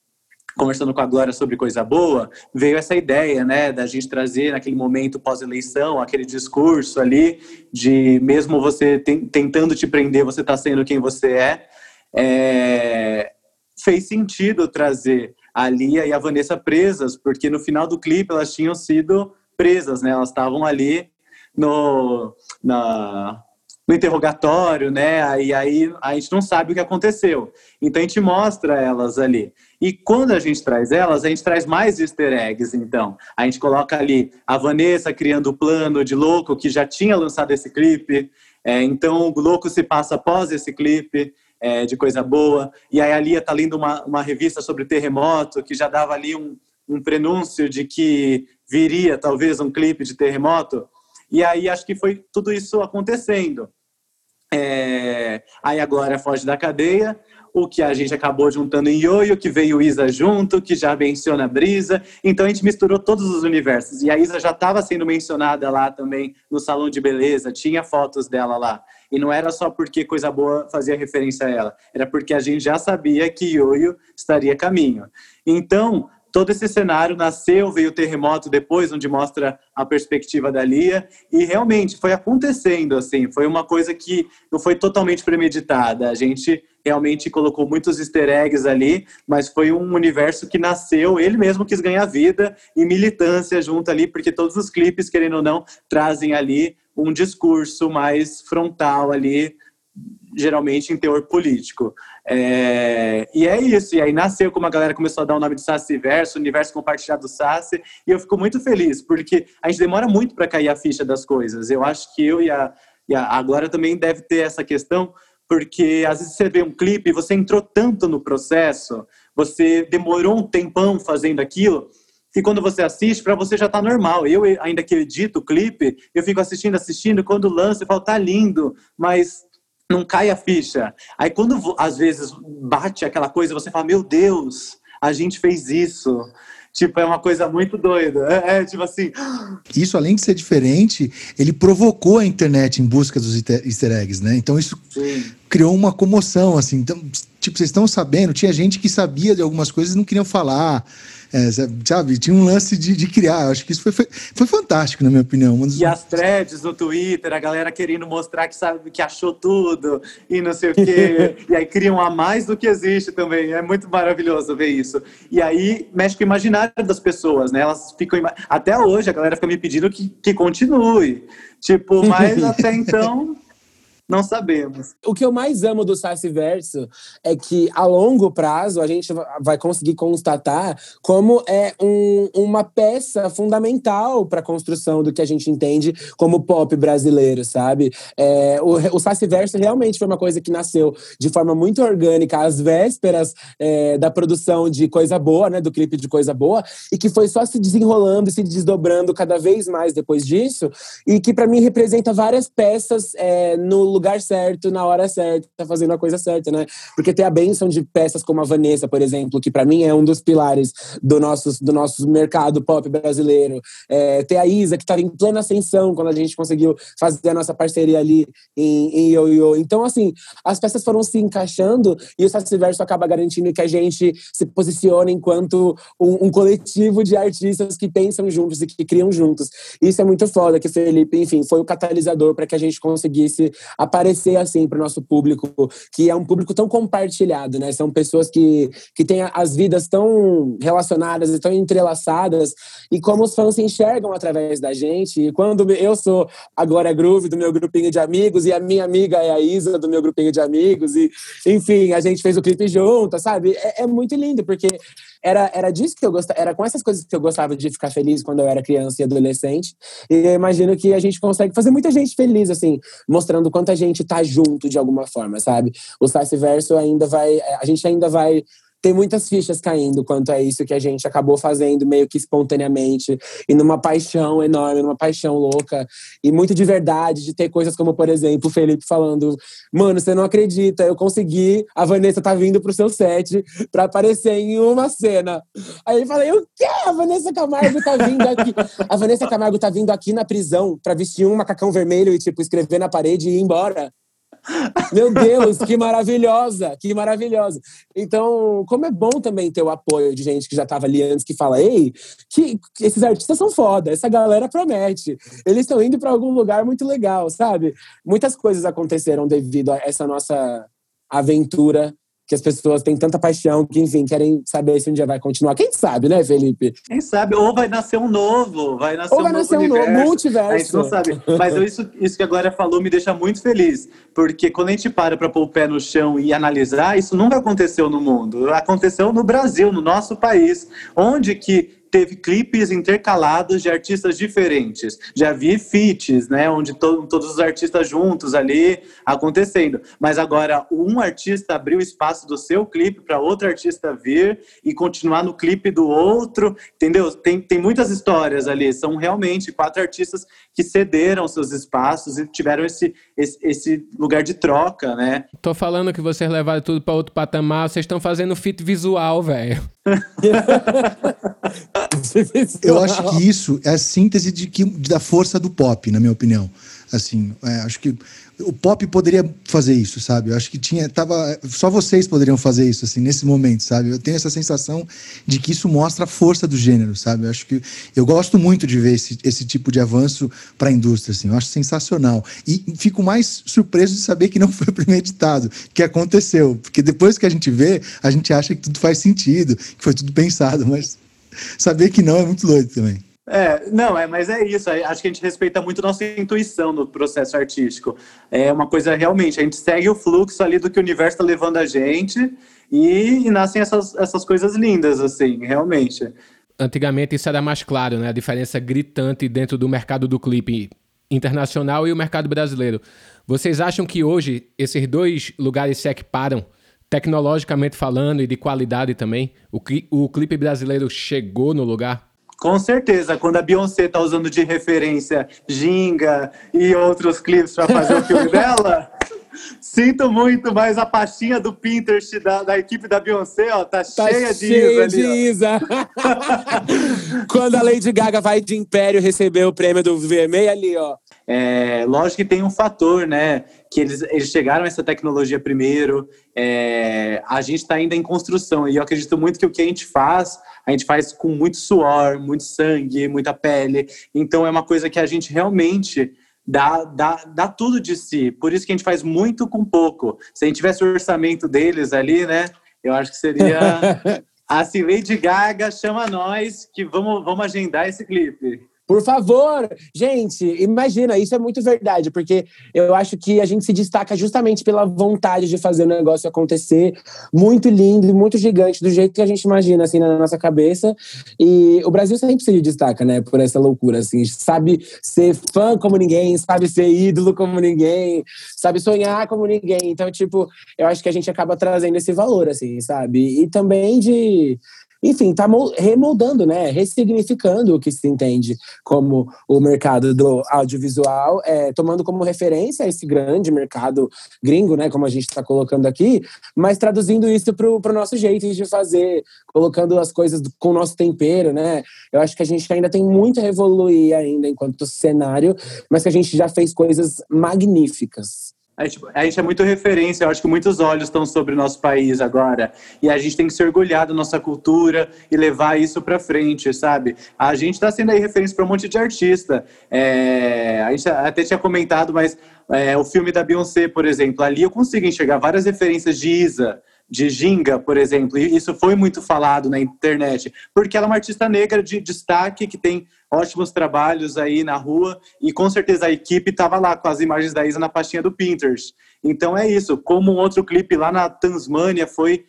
D: conversando com a Glória sobre coisa boa, veio essa ideia, né, da gente trazer naquele momento pós-eleição, aquele discurso ali de mesmo você tentando te prender, você está sendo quem você é. é. Fez sentido trazer a Lia e a Vanessa presas, porque no final do clipe elas tinham sido presas, né? Elas estavam ali no, na, no interrogatório, né? E aí a gente não sabe o que aconteceu. Então a gente mostra elas ali. E quando a gente traz elas, a gente traz mais easter eggs, então. A gente coloca ali a Vanessa criando o plano de Louco, que já tinha lançado esse clipe. É, então o Louco se passa após esse clipe. É, de coisa boa. E aí a Lia tá lendo uma, uma revista sobre terremoto, que já dava ali um, um prenúncio de que viria talvez um clipe de terremoto. E aí acho que foi tudo isso acontecendo. É, aí a Glória foge da cadeia, o que a gente acabou juntando em Yoyo, que veio Isa junto, que já menciona a Brisa. Então a gente misturou todos os universos. E a Isa já estava sendo mencionada lá também no salão de beleza, tinha fotos dela lá. E não era só porque coisa boa fazia referência a ela, era porque a gente já sabia que Yoyo estaria caminho. Então, todo esse cenário nasceu, veio o terremoto depois, onde mostra a perspectiva da Lia, e realmente foi acontecendo, assim, foi uma coisa que não foi totalmente premeditada, a gente realmente colocou muitos easter eggs ali, mas foi um universo que nasceu, ele mesmo quis ganhar vida e militância junto ali, porque todos os clipes, querendo ou não, trazem ali um discurso mais frontal ali, geralmente em teor político. É, e é isso, e aí nasceu como a galera começou a dar o nome de Sassi Verso, Universo Compartilhado do Sassi, e eu fico muito feliz, porque a gente demora muito para cair a ficha das coisas. Eu acho que eu e a, e a, Glória também deve ter essa questão, porque às vezes você vê um clipe e você entrou tanto no processo, você demorou um tempão fazendo aquilo, que quando você assiste, para você já tá normal. Eu, ainda que edito o clipe, eu fico assistindo, assistindo, quando lança, eu falo, tá lindo, mas não cai a ficha. Aí quando às vezes bate aquela coisa, você fala, meu Deus, a gente fez isso. Tipo, é uma coisa muito doida. É, é, tipo assim.
B: Isso, além de ser diferente, ele provocou a internet em busca dos easter eggs, né? Então isso Sim. criou uma comoção, assim. Então, tipo, vocês estão sabendo, tinha gente que sabia de algumas coisas e não queriam falar. É, sabe, tinha um lance de, de criar. Acho que isso foi, foi, foi fantástico, na minha opinião.
D: E as threads no Twitter, a galera querendo mostrar que sabe que achou tudo e não sei o quê. e aí criam a mais do que existe também. É muito maravilhoso ver isso. E aí mexe com o imaginário das pessoas, né? Elas ficam. Até hoje a galera fica me pedindo que, que continue. Tipo, mas até então. Não sabemos.
C: O que eu mais amo do Sassiverso é que, a longo prazo, a gente vai conseguir constatar como é um, uma peça fundamental para a construção do que a gente entende como pop brasileiro, sabe? É, o, o Sassiverso realmente foi uma coisa que nasceu de forma muito orgânica às vésperas é, da produção de Coisa Boa, né? Do clipe de Coisa Boa, e que foi só se desenrolando e se desdobrando cada vez mais depois disso, e que para mim representa várias peças é, no lugar certo, na hora certa, tá fazendo a coisa certa, né? Porque tem a benção de peças como a Vanessa, por exemplo, que para mim é um dos pilares do nosso, do nosso mercado pop brasileiro. É, tem a Isa, que estava em plena ascensão quando a gente conseguiu fazer a nossa parceria ali em, em Yo Yo. Então, assim, as peças foram se encaixando e o Sassiverso acaba garantindo que a gente se posicione enquanto um, um coletivo de artistas que pensam juntos e que criam juntos. Isso é muito foda, que Felipe, enfim, foi o catalisador para que a gente conseguisse aparecer assim para o nosso público, que é um público tão compartilhado, né? São pessoas que, que têm as vidas tão relacionadas e tão entrelaçadas, e como os fãs se enxergam através da gente. E quando eu sou a Glória Groove do meu grupinho de amigos, e a minha amiga é a Isa do meu grupinho de amigos, e enfim, a gente fez o clipe junto, sabe? É, é muito lindo, porque era, era disso que eu gostava, era com essas coisas que eu gostava de ficar feliz quando eu era criança e adolescente. E eu imagino que a gente consegue fazer muita gente feliz, assim, mostrando quanto a gente tá junto de alguma forma, sabe? O Verso ainda vai, a gente ainda vai tem muitas fichas caindo quanto a isso que a gente acabou fazendo meio que espontaneamente e numa paixão enorme, numa paixão louca e muito de verdade, de ter coisas como, por exemplo, o Felipe falando: Mano, você não acredita, eu consegui, a Vanessa tá vindo pro seu set pra aparecer em uma cena. Aí eu falei: O quê? A Vanessa Camargo tá vindo aqui. A Vanessa Camargo tá vindo aqui na prisão pra vestir um macacão vermelho e, tipo, escrever na parede e ir embora. Meu Deus, que maravilhosa, que maravilhosa. Então, como é bom também ter o apoio de gente que já estava ali antes, que fala, ei, que, que esses artistas são foda, essa galera promete. Eles estão indo para algum lugar muito legal, sabe? Muitas coisas aconteceram devido a essa nossa aventura que as pessoas têm tanta paixão que, enfim, querem saber se um dia vai continuar. Quem sabe, né, Felipe?
D: Quem sabe? Ou vai nascer um novo, vai nascer
C: Ou vai
D: um
C: nascer
D: novo
C: um novo
D: universo.
C: multiverso.
D: A gente não sabe. Mas eu, isso, isso que a Glória falou me deixa muito feliz. Porque quando a gente para para pôr o pé no chão e analisar, isso nunca aconteceu no mundo. Aconteceu no Brasil, no nosso país. Onde que teve clipes intercalados de artistas diferentes. Já vi feats, né, onde to todos os artistas juntos ali acontecendo. Mas agora um artista abriu espaço do seu clipe para outro artista vir e continuar no clipe do outro, entendeu? Tem, tem muitas histórias ali. São realmente quatro artistas que cederam seus espaços e tiveram esse, esse, esse lugar de troca, né?
A: Tô falando que vocês levaram tudo para outro patamar, vocês estão fazendo fit visual, velho.
B: Eu acho que isso é a síntese de que, da força do pop, na minha opinião. Assim, é, acho que o pop poderia fazer isso, sabe? Eu acho que tinha, tava, só vocês poderiam fazer isso, assim, nesse momento, sabe? Eu tenho essa sensação de que isso mostra a força do gênero, sabe? Eu acho que eu gosto muito de ver esse, esse tipo de avanço para a indústria, assim. Eu acho sensacional e fico mais surpreso de saber que não foi premeditado, que aconteceu, porque depois que a gente vê, a gente acha que tudo faz sentido, que foi tudo pensado, mas saber que não é muito doido também.
D: É, não, é, mas é isso. Acho que a gente respeita muito nossa intuição no processo artístico. É uma coisa realmente, a gente segue o fluxo ali do que o universo está levando a gente e, e, nascem essas, essas coisas lindas, assim, realmente.
A: Antigamente isso era mais claro, né? A diferença gritante dentro do mercado do clipe internacional e o mercado brasileiro. Vocês acham que hoje esses dois lugares se equiparam? Tecnologicamente falando e de qualidade também, o, o clipe brasileiro chegou no lugar?
D: Com certeza, quando a Beyoncé tá usando de referência Ginga e outros clipes para fazer o filme dela, sinto muito, mas a pastinha do Pinterest da, da equipe da Beyoncé, ó, tá, tá cheia de
C: cheia
D: Isa.
C: De ali, Isa. quando a Lady Gaga vai de Império receber o prêmio do VMA, ali, ó.
D: É, lógico que tem um fator, né? Que eles, eles chegaram a essa tecnologia primeiro. É, a gente está ainda em construção e eu acredito muito que o que a gente faz, a gente faz com muito suor, muito sangue, muita pele. Então é uma coisa que a gente realmente dá, dá, dá tudo de si. Por isso que a gente faz muito com pouco. Se a gente tivesse o orçamento deles ali, né? Eu acho que seria assim, Lady Gaga chama nós que vamos, vamos agendar esse clipe.
C: Por favor, gente, imagina, isso é muito verdade, porque eu acho que a gente se destaca justamente pela vontade de fazer o negócio acontecer, muito lindo, muito gigante, do jeito que a gente imagina, assim, na nossa cabeça. E o Brasil sempre se destaca, né, por essa loucura, assim, sabe ser fã como ninguém, sabe ser ídolo como ninguém, sabe sonhar como ninguém. Então, tipo, eu acho que a gente acaba trazendo esse valor, assim, sabe? E também de enfim, está remoldando, né, ressignificando o que se entende como o mercado do audiovisual, é, tomando como referência esse grande mercado gringo, né, como a gente está colocando aqui, mas traduzindo isso para o nosso jeito de fazer, colocando as coisas com o nosso tempero, né. Eu acho que a gente ainda tem muito a evoluir ainda enquanto cenário, mas que a gente já fez coisas magníficas.
D: A gente, a gente, é muito referência, eu acho que muitos olhos estão sobre o nosso país agora. E a gente tem que se orgulhar da nossa cultura e levar isso para frente, sabe? A gente está sendo aí referência para um monte de artista. É, a gente até tinha comentado, mas é, o filme da Beyoncé, por exemplo, ali eu consigo enxergar várias referências de Isa, de Ginga, por exemplo, e isso foi muito falado na internet, porque ela é uma artista negra de destaque que tem ótimos trabalhos aí na rua e com certeza a equipe estava lá com as imagens da Isa na pastinha do Pinterest. Então é isso, como um outro clipe lá na Tasmânia foi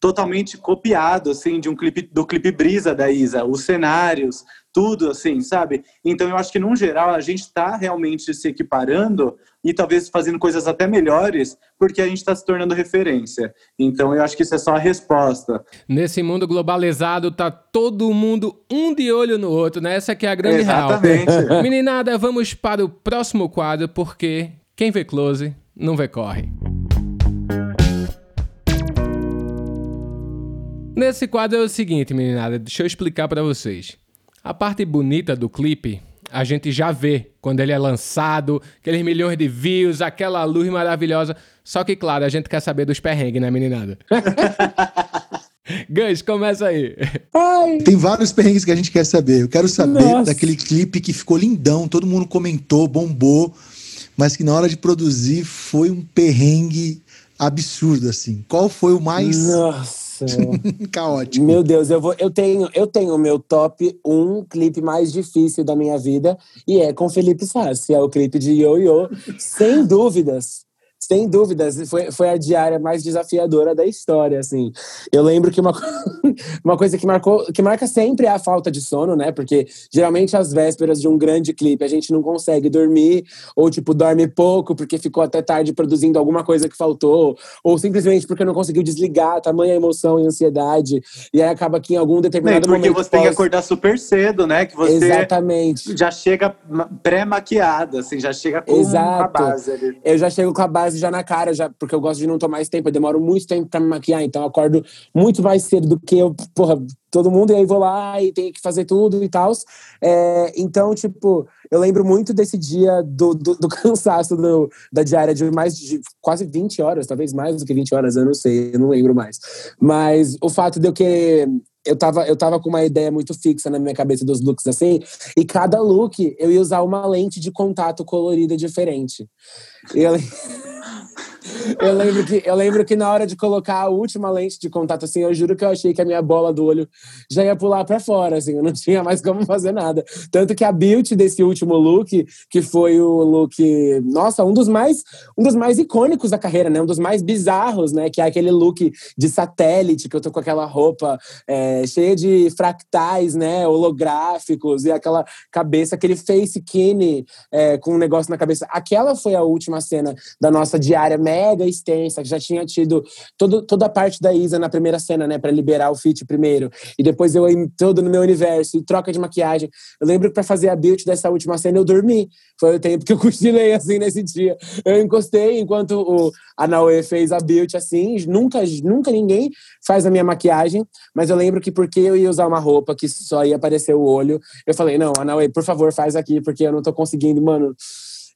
D: totalmente copiado assim de um clipe do clipe Brisa da Isa, os cenários, tudo, assim, sabe? Então eu acho que, num geral, a gente está realmente se equiparando e talvez fazendo coisas até melhores, porque a gente está se tornando referência. Então eu acho que isso é só a resposta.
A: Nesse mundo globalizado, tá todo mundo um de olho no outro, né? Essa que é a grande
D: Exatamente.
A: real. Meninada, vamos para o próximo quadro, porque quem vê close não vê corre. Nesse quadro é o seguinte, meninada, deixa eu explicar para vocês. A parte bonita do clipe a gente já vê quando ele é lançado, aqueles milhões de views, aquela luz maravilhosa. Só que, claro, a gente quer saber dos perrengues, né, meninada? Gus, começa aí.
B: Ai. Tem vários perrengues que a gente quer saber. Eu quero saber Nossa. daquele clipe que ficou lindão, todo mundo comentou, bombou, mas que na hora de produzir foi um perrengue absurdo, assim. Qual foi o mais.
C: Nossa
B: Caótico.
C: Meu Deus, eu, vou, eu tenho eu tenho o meu top 1 clipe mais difícil da minha vida e é com Felipe Sassi, é o clipe de Yo-Yo, sem dúvidas. Sem dúvidas, foi, foi a diária mais desafiadora da história, assim. Eu lembro que uma, uma coisa que marcou, que marca sempre é a falta de sono, né? Porque geralmente às vésperas de um grande clipe a gente não consegue dormir, ou tipo, dorme pouco porque ficou até tarde produzindo alguma coisa que faltou, ou simplesmente porque não conseguiu desligar, tamanha emoção e ansiedade, e aí acaba que em algum determinado
D: porque
C: momento...
D: Porque você pós... tem que acordar super cedo, né? Que você
C: Exatamente.
D: já chega pré-maquiada, assim, já chega com
C: Exato.
D: a base ali.
C: Eu já chego com a base já na cara, já, porque eu gosto de não tomar esse tempo. Eu demoro muito tempo pra me maquiar, então eu acordo muito mais cedo do que eu, porra, todo mundo, e aí vou lá e tenho que fazer tudo e tal. É, então, tipo, eu lembro muito desse dia do, do, do cansaço do, da diária de mais de quase 20 horas, talvez mais do que 20 horas, eu não sei, eu não lembro mais. Mas o fato de eu que eu tava, eu tava com uma ideia muito fixa na minha cabeça dos looks assim, e cada look eu ia usar uma lente de contato colorida diferente. Eu... eu, lembro que, eu lembro que na hora de colocar a última lente de contato, assim, eu juro que eu achei que a minha bola do olho já ia pular para fora, assim, eu não tinha mais como fazer nada. Tanto que a build desse último look, que foi o look, nossa, um dos mais, um dos mais icônicos da carreira, né? Um dos mais bizarros, né? Que é aquele look de satélite, que eu tô com aquela roupa é, cheia de fractais, né? Holográficos e aquela cabeça, aquele face kine é, com um negócio na cabeça. Aquela foi a última cena da nossa diária mega extensa, que já tinha tido todo, toda a parte da Isa na primeira cena, né, para liberar o feat primeiro. E depois eu todo no meu universo e troca de maquiagem. Eu lembro que para fazer a build dessa última cena eu dormi. Foi o tempo que eu cochilei assim nesse dia. Eu encostei enquanto o a Naue fez a build assim, nunca nunca ninguém faz a minha maquiagem, mas eu lembro que porque eu ia usar uma roupa que só ia aparecer o olho, eu falei: "Não, a Naue, por favor, faz aqui porque eu não tô conseguindo, mano"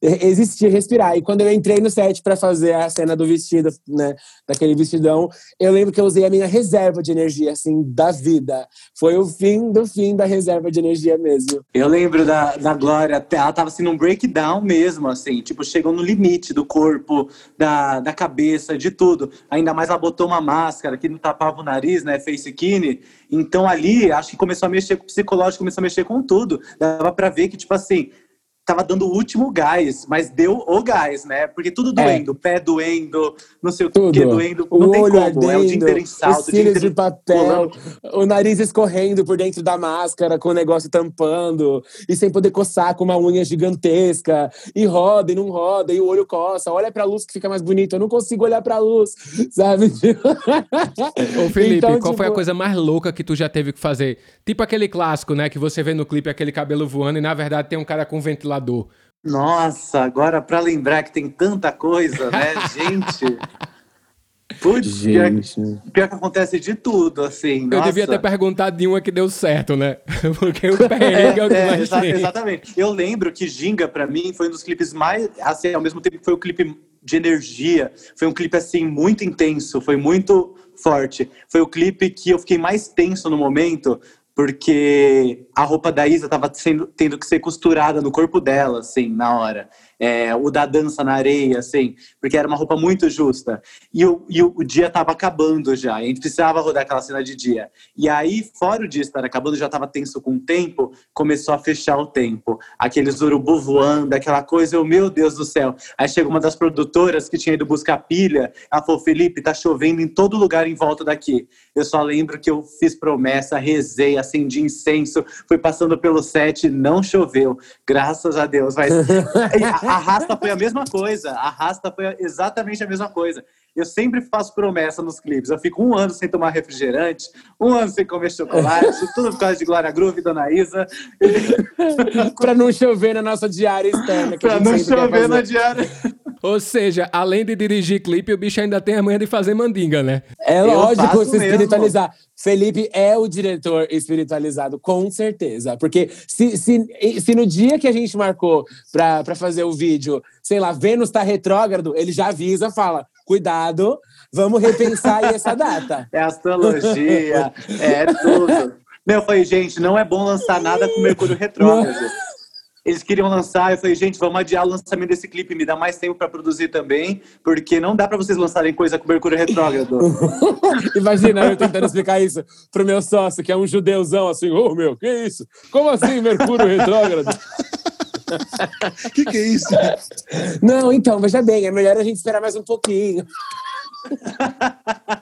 C: existir, respirar. E quando eu entrei no set para fazer a cena do vestido, né, daquele vestidão, eu lembro que eu usei a minha reserva de energia, assim, da vida. Foi o fim do fim da reserva de energia mesmo.
D: Eu lembro da, da Glória, ela tava assim num breakdown mesmo, assim, tipo, chegou no limite do corpo, da, da cabeça, de tudo. Ainda mais ela botou uma máscara que não tapava o nariz, né, face kine. Então ali, acho que começou a mexer com o psicológico, começou a mexer com tudo. Dava para ver que, tipo assim, tava dando o último gás, mas deu o gás, né? Porque tudo é. doendo, é. pé doendo, não sei o tudo. que doendo,
C: o
D: não tem
C: olho
D: como,
C: ardendo,
D: é o dia inteiro em salto,
C: os cílios de papel, o nariz escorrendo por dentro da máscara com o negócio tampando, e sem poder coçar com uma unha gigantesca, e roda e não roda, e o olho coça, olha pra luz que fica mais bonito, eu não consigo olhar pra luz, sabe?
A: Ô Felipe, então, qual tipo... foi a tipo coisa mais louca que tu já teve que fazer? Tipo aquele clássico, né, que você vê no clipe, aquele cabelo voando, e na verdade tem um cara com ventilador ventilador.
D: Nossa, agora para lembrar que tem tanta coisa, né, gente? Putz, gente. Pior, pior, que acontece de tudo, assim.
A: Eu
D: nossa.
A: devia ter perguntado de uma que deu certo, né? Porque o perrengue é o que é, mais
D: tem. Exatamente. Eu lembro que Ginga, para mim, foi um dos clipes mais. Assim, ao mesmo tempo que foi o um clipe de energia, foi um clipe, assim, muito intenso, foi muito forte. Foi o clipe que eu fiquei mais tenso no momento, porque a roupa da Isa estava tendo que ser costurada no corpo dela, assim, na hora é, o da dança na areia, assim, porque era uma roupa muito justa. E o, e o, dia tava acabando já, a gente precisava rodar aquela cena de dia. E aí, fora o dia estar acabando, já tava tenso com o tempo, começou a fechar o tempo. Aqueles urubu voando, aquela coisa, eu, meu Deus do céu. Aí chegou uma das produtoras que tinha ido buscar pilha, ela falou, Felipe, tá chovendo em todo lugar em volta daqui. Eu só lembro que eu fiz promessa, rezei, acendi incenso, fui passando pelo set, não choveu, graças a Deus. Mas a Rasta foi a mesma coisa, a Rasta foi exatamente a mesma coisa. Eu sempre faço promessa nos clipes. Eu fico um ano sem tomar refrigerante, um ano sem comer chocolate, tudo por causa de Glória Groove e Dona Isa.
C: para não chover na nossa diária externa.
D: Para não chover na diária.
A: Ou seja, além de dirigir clipe, o bicho ainda tem a manha de fazer mandinga, né?
C: É eu lógico se espiritualizar. Mesmo. Felipe é o diretor espiritualizado, com certeza. Porque se, se, se no dia que a gente marcou para fazer o vídeo, sei lá, Vênus tá retrógrado, ele já avisa, fala: cuidado, vamos repensar aí essa data.
D: É astrologia, é tudo. Meu, eu falei, gente, não é bom lançar nada com Mercúrio retrógrado. Eles queriam lançar, eu falei, gente, vamos adiar o lançamento desse clipe, me dá mais tempo para produzir também, porque não dá para vocês lançarem coisa com Mercúrio retrógrado.
C: Imagina eu tentando explicar isso pro meu sócio, que é um judeuzão, assim, ô oh, meu, que isso? Como assim Mercúrio retrógrado?
B: O que, que é isso?
C: Não, então, veja bem, é melhor a gente esperar mais um pouquinho.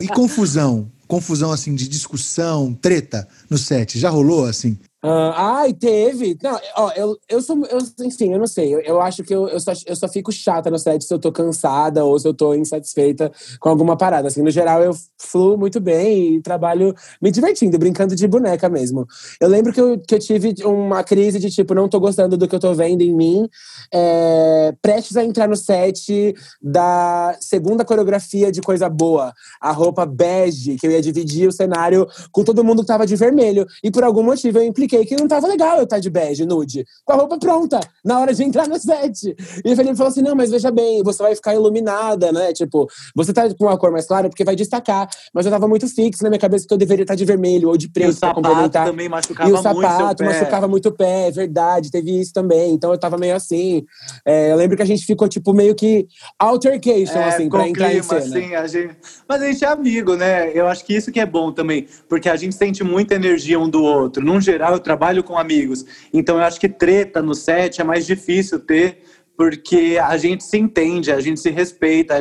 B: E confusão? Confusão, assim, de discussão, treta no set? Já rolou, assim?
C: Uh, ai, teve. Não, ó, eu, eu sou. Eu, enfim, eu não sei. Eu, eu acho que eu, eu, só, eu só fico chata no set se eu tô cansada ou se eu tô insatisfeita com alguma parada. Assim, no geral, eu fluo muito bem e trabalho me divertindo, brincando de boneca mesmo. Eu lembro que eu, que eu tive uma crise de tipo, não tô gostando do que eu tô vendo em mim. É, prestes a entrar no set da segunda coreografia de Coisa Boa, a roupa bege, que eu ia dividir o cenário com todo mundo que tava de vermelho. E por algum motivo eu impliquei que não tava legal eu estar de bege, nude, com a roupa pronta, na hora de entrar no set. E o Felipe falou assim: não, mas veja bem, você vai ficar iluminada, né? Tipo, você tá com uma cor mais clara porque vai destacar. Mas eu tava muito fixo na minha cabeça que eu deveria estar de vermelho ou de preto
D: pra complementar. também machucava
C: E o
D: sapato
C: machucava muito o pé, é verdade, teve isso também. Então eu tava meio assim. É, eu lembro que a gente ficou, tipo, meio que altercation, é, assim, pra entrar clima, em cena.
D: Assim, a gente... Mas a gente é amigo, né? Eu acho que isso que é bom também, porque a gente sente muita energia um do outro. Num geral, eu trabalho com amigos. Então eu acho que treta no set é mais difícil ter, porque a gente se entende, a gente se respeita,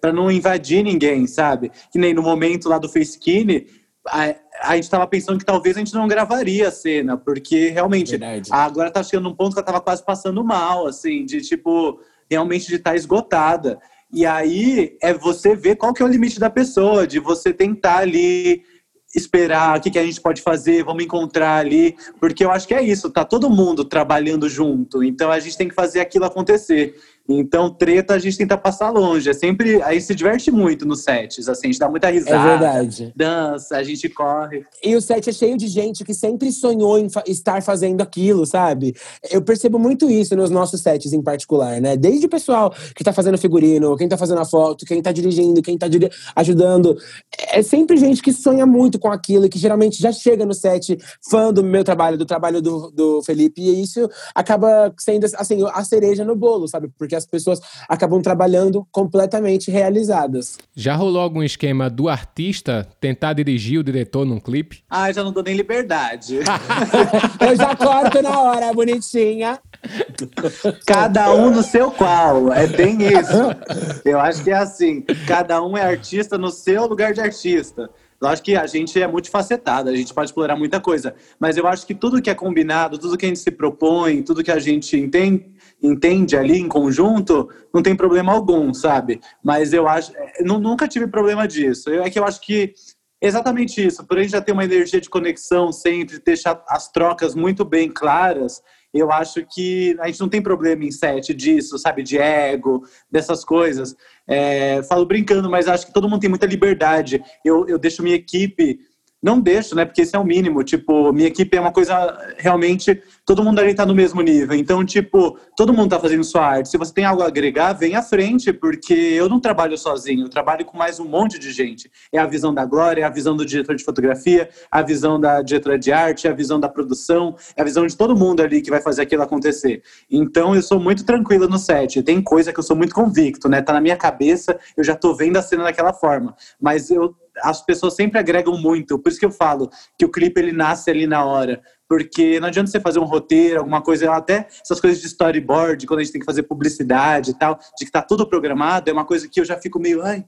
D: para não invadir ninguém, sabe? Que nem no momento lá do Face a, a gente estava pensando que talvez a gente não gravaria a cena, porque realmente agora tá chegando num ponto que ela tava quase passando mal, assim, de tipo, realmente de estar tá esgotada. E aí é você ver qual que é o limite da pessoa, de você tentar ali esperar, o que, que a gente pode fazer, vamos encontrar ali, porque eu acho que é isso, tá todo mundo trabalhando junto, então a gente tem que fazer aquilo acontecer. Então, treta a gente tenta passar longe. É sempre. Aí se diverte muito nos sets. Assim, a gente dá muita risada.
C: É verdade.
D: Dança, a gente corre.
C: E o set é cheio de gente que sempre sonhou em fa estar fazendo aquilo, sabe? Eu percebo muito isso nos nossos sets em particular, né? Desde o pessoal que tá fazendo figurino, quem tá fazendo a foto, quem tá dirigindo, quem tá ajudando. É sempre gente que sonha muito com aquilo e que geralmente já chega no set fã do meu trabalho, do trabalho do, do Felipe. E isso acaba sendo, assim, a cereja no bolo, sabe? Porque porque as pessoas acabam trabalhando completamente realizadas.
A: Já rolou algum esquema do artista tentar dirigir o diretor num clipe?
D: Ah, já não dou nem liberdade.
C: eu já corto na hora, bonitinha.
D: Cada um no seu qual, é bem isso. Eu acho que é assim, cada um é artista no seu lugar de artista. Lógico que a gente é multifacetado, a gente pode explorar muita coisa, mas eu acho que tudo que é combinado, tudo que a gente se propõe, tudo que a gente entende, entende ali em conjunto, não tem problema algum, sabe? Mas eu acho, é, nunca tive problema disso. É que eu acho que exatamente isso, por a gente já ter uma energia de conexão sempre, deixar as trocas muito bem claras, eu acho que a gente não tem problema em set disso, sabe? De ego, dessas coisas. É, falo brincando, mas acho que todo mundo tem muita liberdade. Eu, eu deixo minha equipe não deixo, né? Porque esse é o mínimo. Tipo, minha equipe é uma coisa realmente. Todo mundo ali tá no mesmo nível. Então, tipo, todo mundo tá fazendo sua arte. Se você tem algo a agregar, vem à frente, porque eu não trabalho sozinho, eu trabalho com mais um monte de gente. É a visão da Glória, é a visão do diretor de fotografia, a visão da diretora de arte, é a visão da produção, é a visão de todo mundo ali que vai fazer aquilo acontecer. Então, eu sou muito tranquila no set. Tem coisa que eu sou muito convicto, né? Tá na minha cabeça, eu já tô vendo a cena daquela forma. Mas eu as pessoas sempre agregam muito. Por isso que eu falo que o clipe ele nasce ali na hora. Porque não adianta você fazer um roteiro, alguma coisa, até essas coisas de storyboard, quando a gente tem que fazer publicidade e tal, de que tá tudo programado, é uma coisa que eu já fico meio, ai,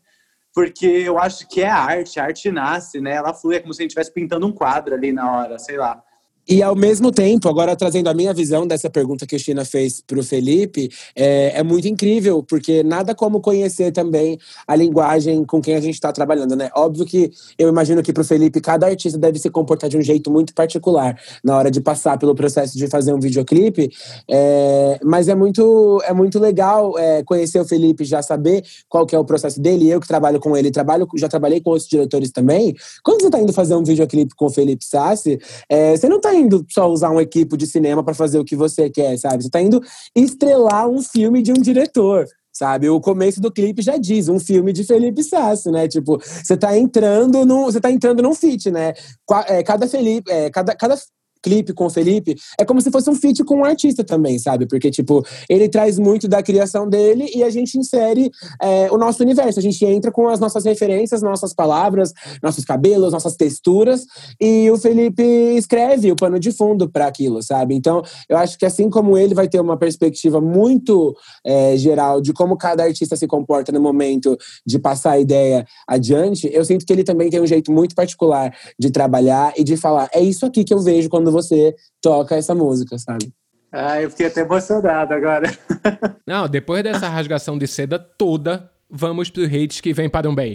D: porque eu acho que é arte, a arte nasce, né? Ela flui, é como se a gente estivesse pintando um quadro ali na hora, sei lá.
C: E ao mesmo tempo, agora trazendo a minha visão dessa pergunta que a China fez para o Felipe, é, é, muito incrível, porque nada como conhecer também a linguagem com quem a gente está trabalhando, né? Óbvio que eu imagino que para o Felipe, cada artista deve se comportar de um jeito muito particular na hora de passar pelo processo de fazer um videoclipe, é, mas é muito, é muito legal é, conhecer o Felipe, já saber qual que é o processo dele. Eu que trabalho com ele, trabalho, já trabalhei com outros diretores também. Quando você está indo fazer um videoclipe com o Felipe Sassi, é, você não está indo só usar um equipo de cinema para fazer o que você quer, sabe? Você tá indo estrelar um filme de um diretor sabe? O começo do clipe já diz, um filme de Felipe Sasso, né? Tipo, você tá entrando num, você tá entrando num feat, né? É, cada Felipe, é, cada, cada clipe com o Felipe, é como se fosse um feat com um artista também, sabe? Porque, tipo, ele traz muito da criação dele e a gente insere é, o nosso universo. A gente entra com as nossas referências, nossas palavras, nossos cabelos, nossas texturas, e o Felipe escreve o pano de fundo para aquilo, sabe? Então, eu acho que assim como ele vai ter uma perspectiva muito é, geral de como cada artista se comporta no momento de passar a ideia adiante, eu sinto que ele também tem um jeito muito particular de trabalhar e de falar: é isso aqui que eu vejo quando você toca essa música, sabe?
D: Ah, eu fiquei até emocionado agora.
A: Não, depois dessa rasgação de seda toda, vamos pro hates que vem para um bem.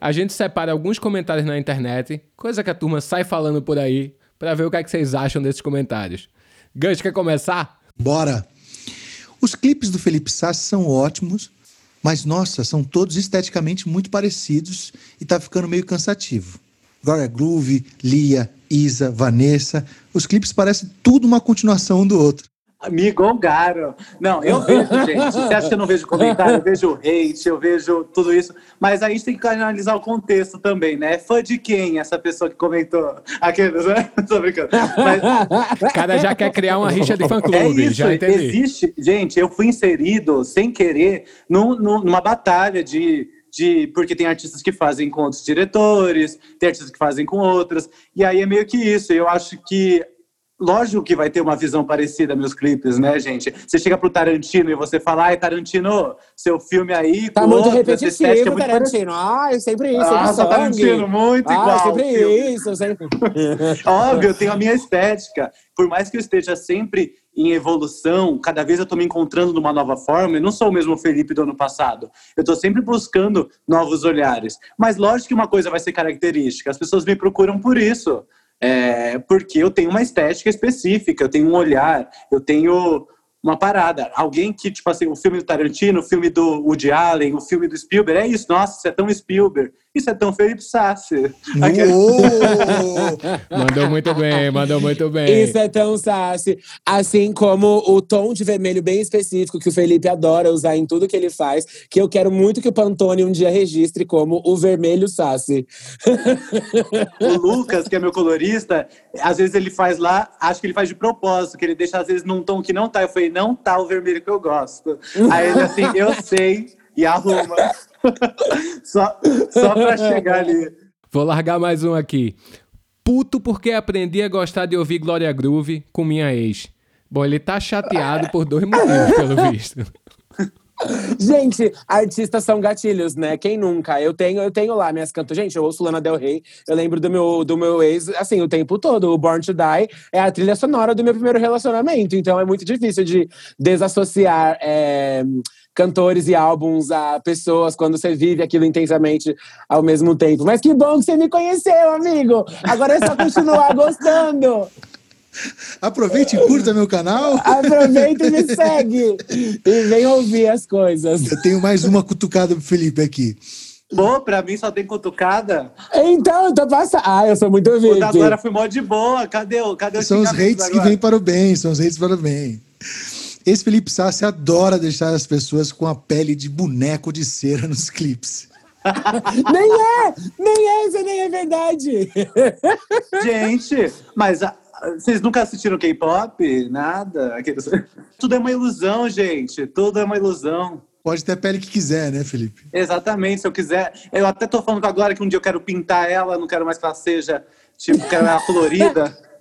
A: A gente separa alguns comentários na internet, coisa que a turma sai falando por aí, para ver o que, é que vocês acham desses comentários. Gus, quer começar?
B: Bora! Os clipes do Felipe Sassi são ótimos, mas nossa, são todos esteticamente muito parecidos e tá ficando meio cansativo. Gloria Groove, Lia, Isa, Vanessa. Os clipes parecem tudo uma continuação um do outro.
D: Me gongaram. Não, eu vejo, gente. Você acha que eu não vejo comentário? Eu vejo hate, eu vejo tudo isso. Mas aí a gente tem que analisar o contexto também, né? Fã de quem essa pessoa que comentou? Aqueles, né? Tô brincando.
A: Mas... O cara já quer criar uma rixa de fã-clube, é isso, já entendi.
D: Existe, gente, eu fui inserido, sem querer, num, numa batalha de de porque tem artistas que fazem com outros diretores, tem artistas que fazem com outras, e aí é meio que isso. Eu acho que lógico que vai ter uma visão parecida meus clipes, né, gente? Você chega pro Tarantino e você fala, ai, Tarantino, seu filme aí...
C: Tá muito outro, repetitivo, é muito Tarantino. Ah, é sempre isso,
D: ah,
C: sempre
D: Tarantino, muito ah, igual.
C: sempre isso, sempre...
D: Óbvio, eu tenho a minha estética. Por mais que eu esteja sempre em evolução, cada vez eu estou me encontrando numa nova forma, eu não sou o mesmo Felipe do ano passado. Eu estou sempre buscando novos olhares. Mas lógico que uma coisa vai ser característica, as pessoas me procuram por isso. É, porque eu tenho uma estética específica, eu tenho um olhar, eu tenho uma parada. Alguém que, tipo assim, o filme do Tarantino, o filme do Woody Allen, o filme do Spielberg, é isso, nossa, isso é tão Spielberg, isso é tão Felipe Sassi.
A: mandou muito bem, mandou muito bem.
C: Isso é tão Sassi. Assim como o tom de vermelho bem específico que o Felipe adora usar em tudo que ele faz, que eu quero muito que o Pantone um dia registre como o vermelho Sassi.
D: o Lucas, que é meu colorista, às vezes ele faz lá, acho que ele faz de propósito, que ele deixa às vezes num tom que não tá. Eu falei, não tá o vermelho que eu gosto. Aí ele assim, eu sei, e arruma. Só, só pra chegar ali.
A: Vou largar mais um aqui. Puto porque aprendi a gostar de ouvir Glória Groove com minha ex. Bom, ele tá chateado por dois motivos, pelo visto.
C: Gente, artistas são gatilhos, né? Quem nunca? Eu tenho, eu tenho lá minhas cantas. Gente, eu ouço Lana Del Rey. Eu lembro do meu, do meu ex, assim, o tempo todo. O Born to Die é a trilha sonora do meu primeiro relacionamento. Então é muito difícil de desassociar é, cantores e álbuns a pessoas quando você vive aquilo intensamente ao mesmo tempo. Mas que bom que você me conheceu, amigo! Agora é só continuar gostando.
B: Aproveite e curta meu canal.
C: Aproveita e me segue. E vem ouvir as coisas.
B: Eu tenho mais uma cutucada pro Felipe aqui.
D: Pô, pra mim só tem cutucada.
C: Então, eu tô passando. Ah, eu sou muito
D: VIP. O agora foi mó de boa. Cadê o cadê
B: São os hates que vêm para o bem, são os hates para o bem. Esse Felipe Sassi adora deixar as pessoas com a pele de boneco de cera nos clipes.
C: nem é! Nem é, isso nem é verdade!
D: Gente, mas a, vocês nunca assistiram K-pop? Nada? Tudo é uma ilusão, gente. Tudo é uma ilusão.
B: Pode ter a pele que quiser, né, Felipe?
D: Exatamente, se eu quiser. Eu até tô falando com a Glória que um dia eu quero pintar ela, não quero mais que ela seja, tipo, quero ela colorida.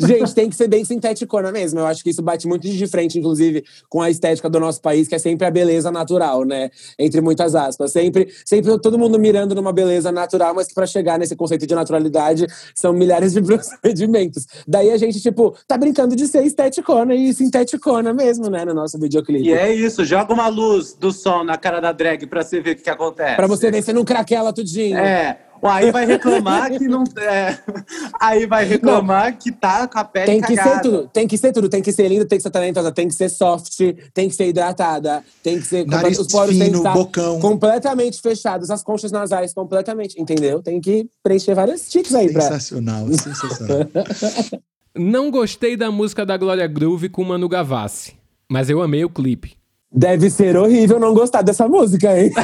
C: Gente, tem que ser bem sinteticona mesmo. Eu acho que isso bate muito de frente, inclusive, com a estética do nosso país, que é sempre a beleza natural, né? Entre muitas aspas. Sempre, sempre todo mundo mirando numa beleza natural, mas que pra chegar nesse conceito de naturalidade são milhares de procedimentos. Daí a gente, tipo, tá brincando de ser esteticona e sinteticona mesmo, né? No nosso videoclipe.
D: E é isso, joga uma luz do sol na cara da drag pra você ver o que, que acontece.
C: Pra você ver se não craquela tudinho.
D: É. Aí vai reclamar que não. É, aí vai reclamar não, que tá com a pele
C: Tem que
D: cagada.
C: ser tudo, tem que ser tudo. Tem que ser linda, tem que ser talentosa, tem que ser soft, tem que ser hidratada, tem que ser.
B: Nariz
C: os poros
B: fino,
C: têm que estar
B: bocão.
C: completamente fechados, as conchas nasais completamente, entendeu? Tem que preencher vários tiques aí pra.
B: Sensacional, sensacional.
A: Não gostei da música da Glória Groove com Manu Gavassi, mas eu amei o clipe.
C: Deve ser horrível não gostar dessa música, hein?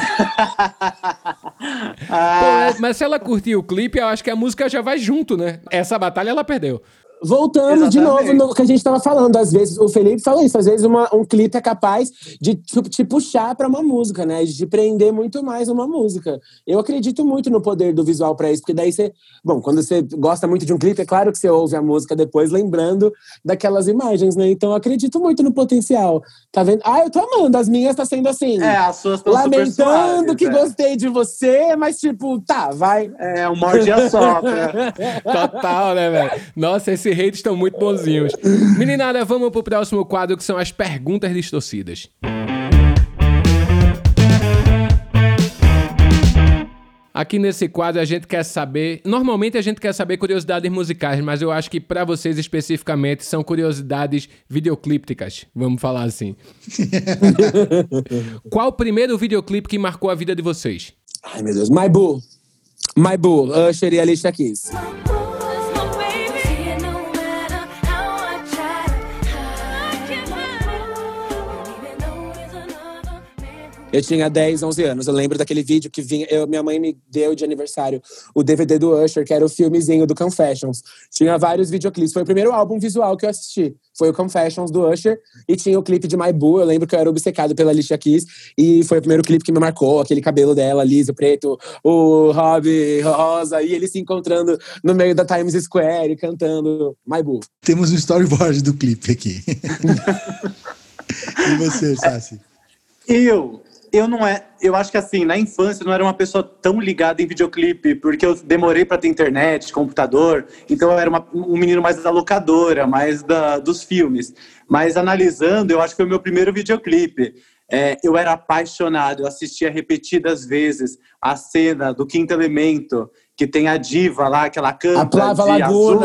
A: Pô, é, mas se ela curtir o clipe, eu acho que a música já vai junto, né? Essa batalha ela perdeu.
C: Voltando de novo no que a gente estava falando, às vezes o Felipe falou isso, às vezes uma, um clipe é capaz de te puxar para uma música, né? De prender muito mais uma música. Eu acredito muito no poder do visual para isso, porque daí você, bom, quando você gosta muito de um clipe, é claro que você ouve a música depois lembrando daquelas imagens, né? Então eu acredito muito no potencial. Tá vendo? Ah, eu tô amando, as minhas tá sendo assim.
D: É, as suas estão
C: Lamentando
D: suaves,
C: que
D: é.
C: gostei de você, mas tipo, tá, vai.
D: É, um morde assopra.
A: Total, né, velho? Nossa, hates estão muito bonzinhos. Meninada, vamos pro próximo quadro que são as perguntas distorcidas. Aqui nesse quadro a gente quer saber. Normalmente a gente quer saber curiosidades musicais, mas eu acho que pra vocês especificamente são curiosidades videoclípticas, vamos falar assim. Qual o primeiro videoclipe que marcou a vida de vocês?
C: Ai, meu Deus. My Boo. My Boo, Usher e Alicia Keys. Eu tinha 10, 11 anos. Eu lembro daquele vídeo que vinha. Eu, minha mãe me deu de aniversário o DVD do Usher, que era o filmezinho do Confessions. Tinha vários videoclipes. Foi o primeiro álbum visual que eu assisti. Foi o Confessions do Usher. E tinha o clipe de My Boo. Eu lembro que eu era obcecado pela Alicia Keys. E foi o primeiro clipe que me marcou. Aquele cabelo dela, liso, preto. O Robbie rosa. E eles se encontrando no meio da Times Square cantando My Boo.
B: Temos um storyboard do clipe aqui. e você, Sassi?
D: Eu, eu não é, eu acho que assim, na infância eu não era uma pessoa tão ligada em videoclipe, porque eu demorei para ter internet, computador, então eu era uma- um menino mais da locadora, mais da, dos filmes. Mas analisando, eu acho que foi o meu primeiro videoclipe. É, eu era apaixonado, eu assistia repetidas vezes a cena do Quinto Elemento, que tem a diva lá, que ela canta
C: A Plava
D: de azul.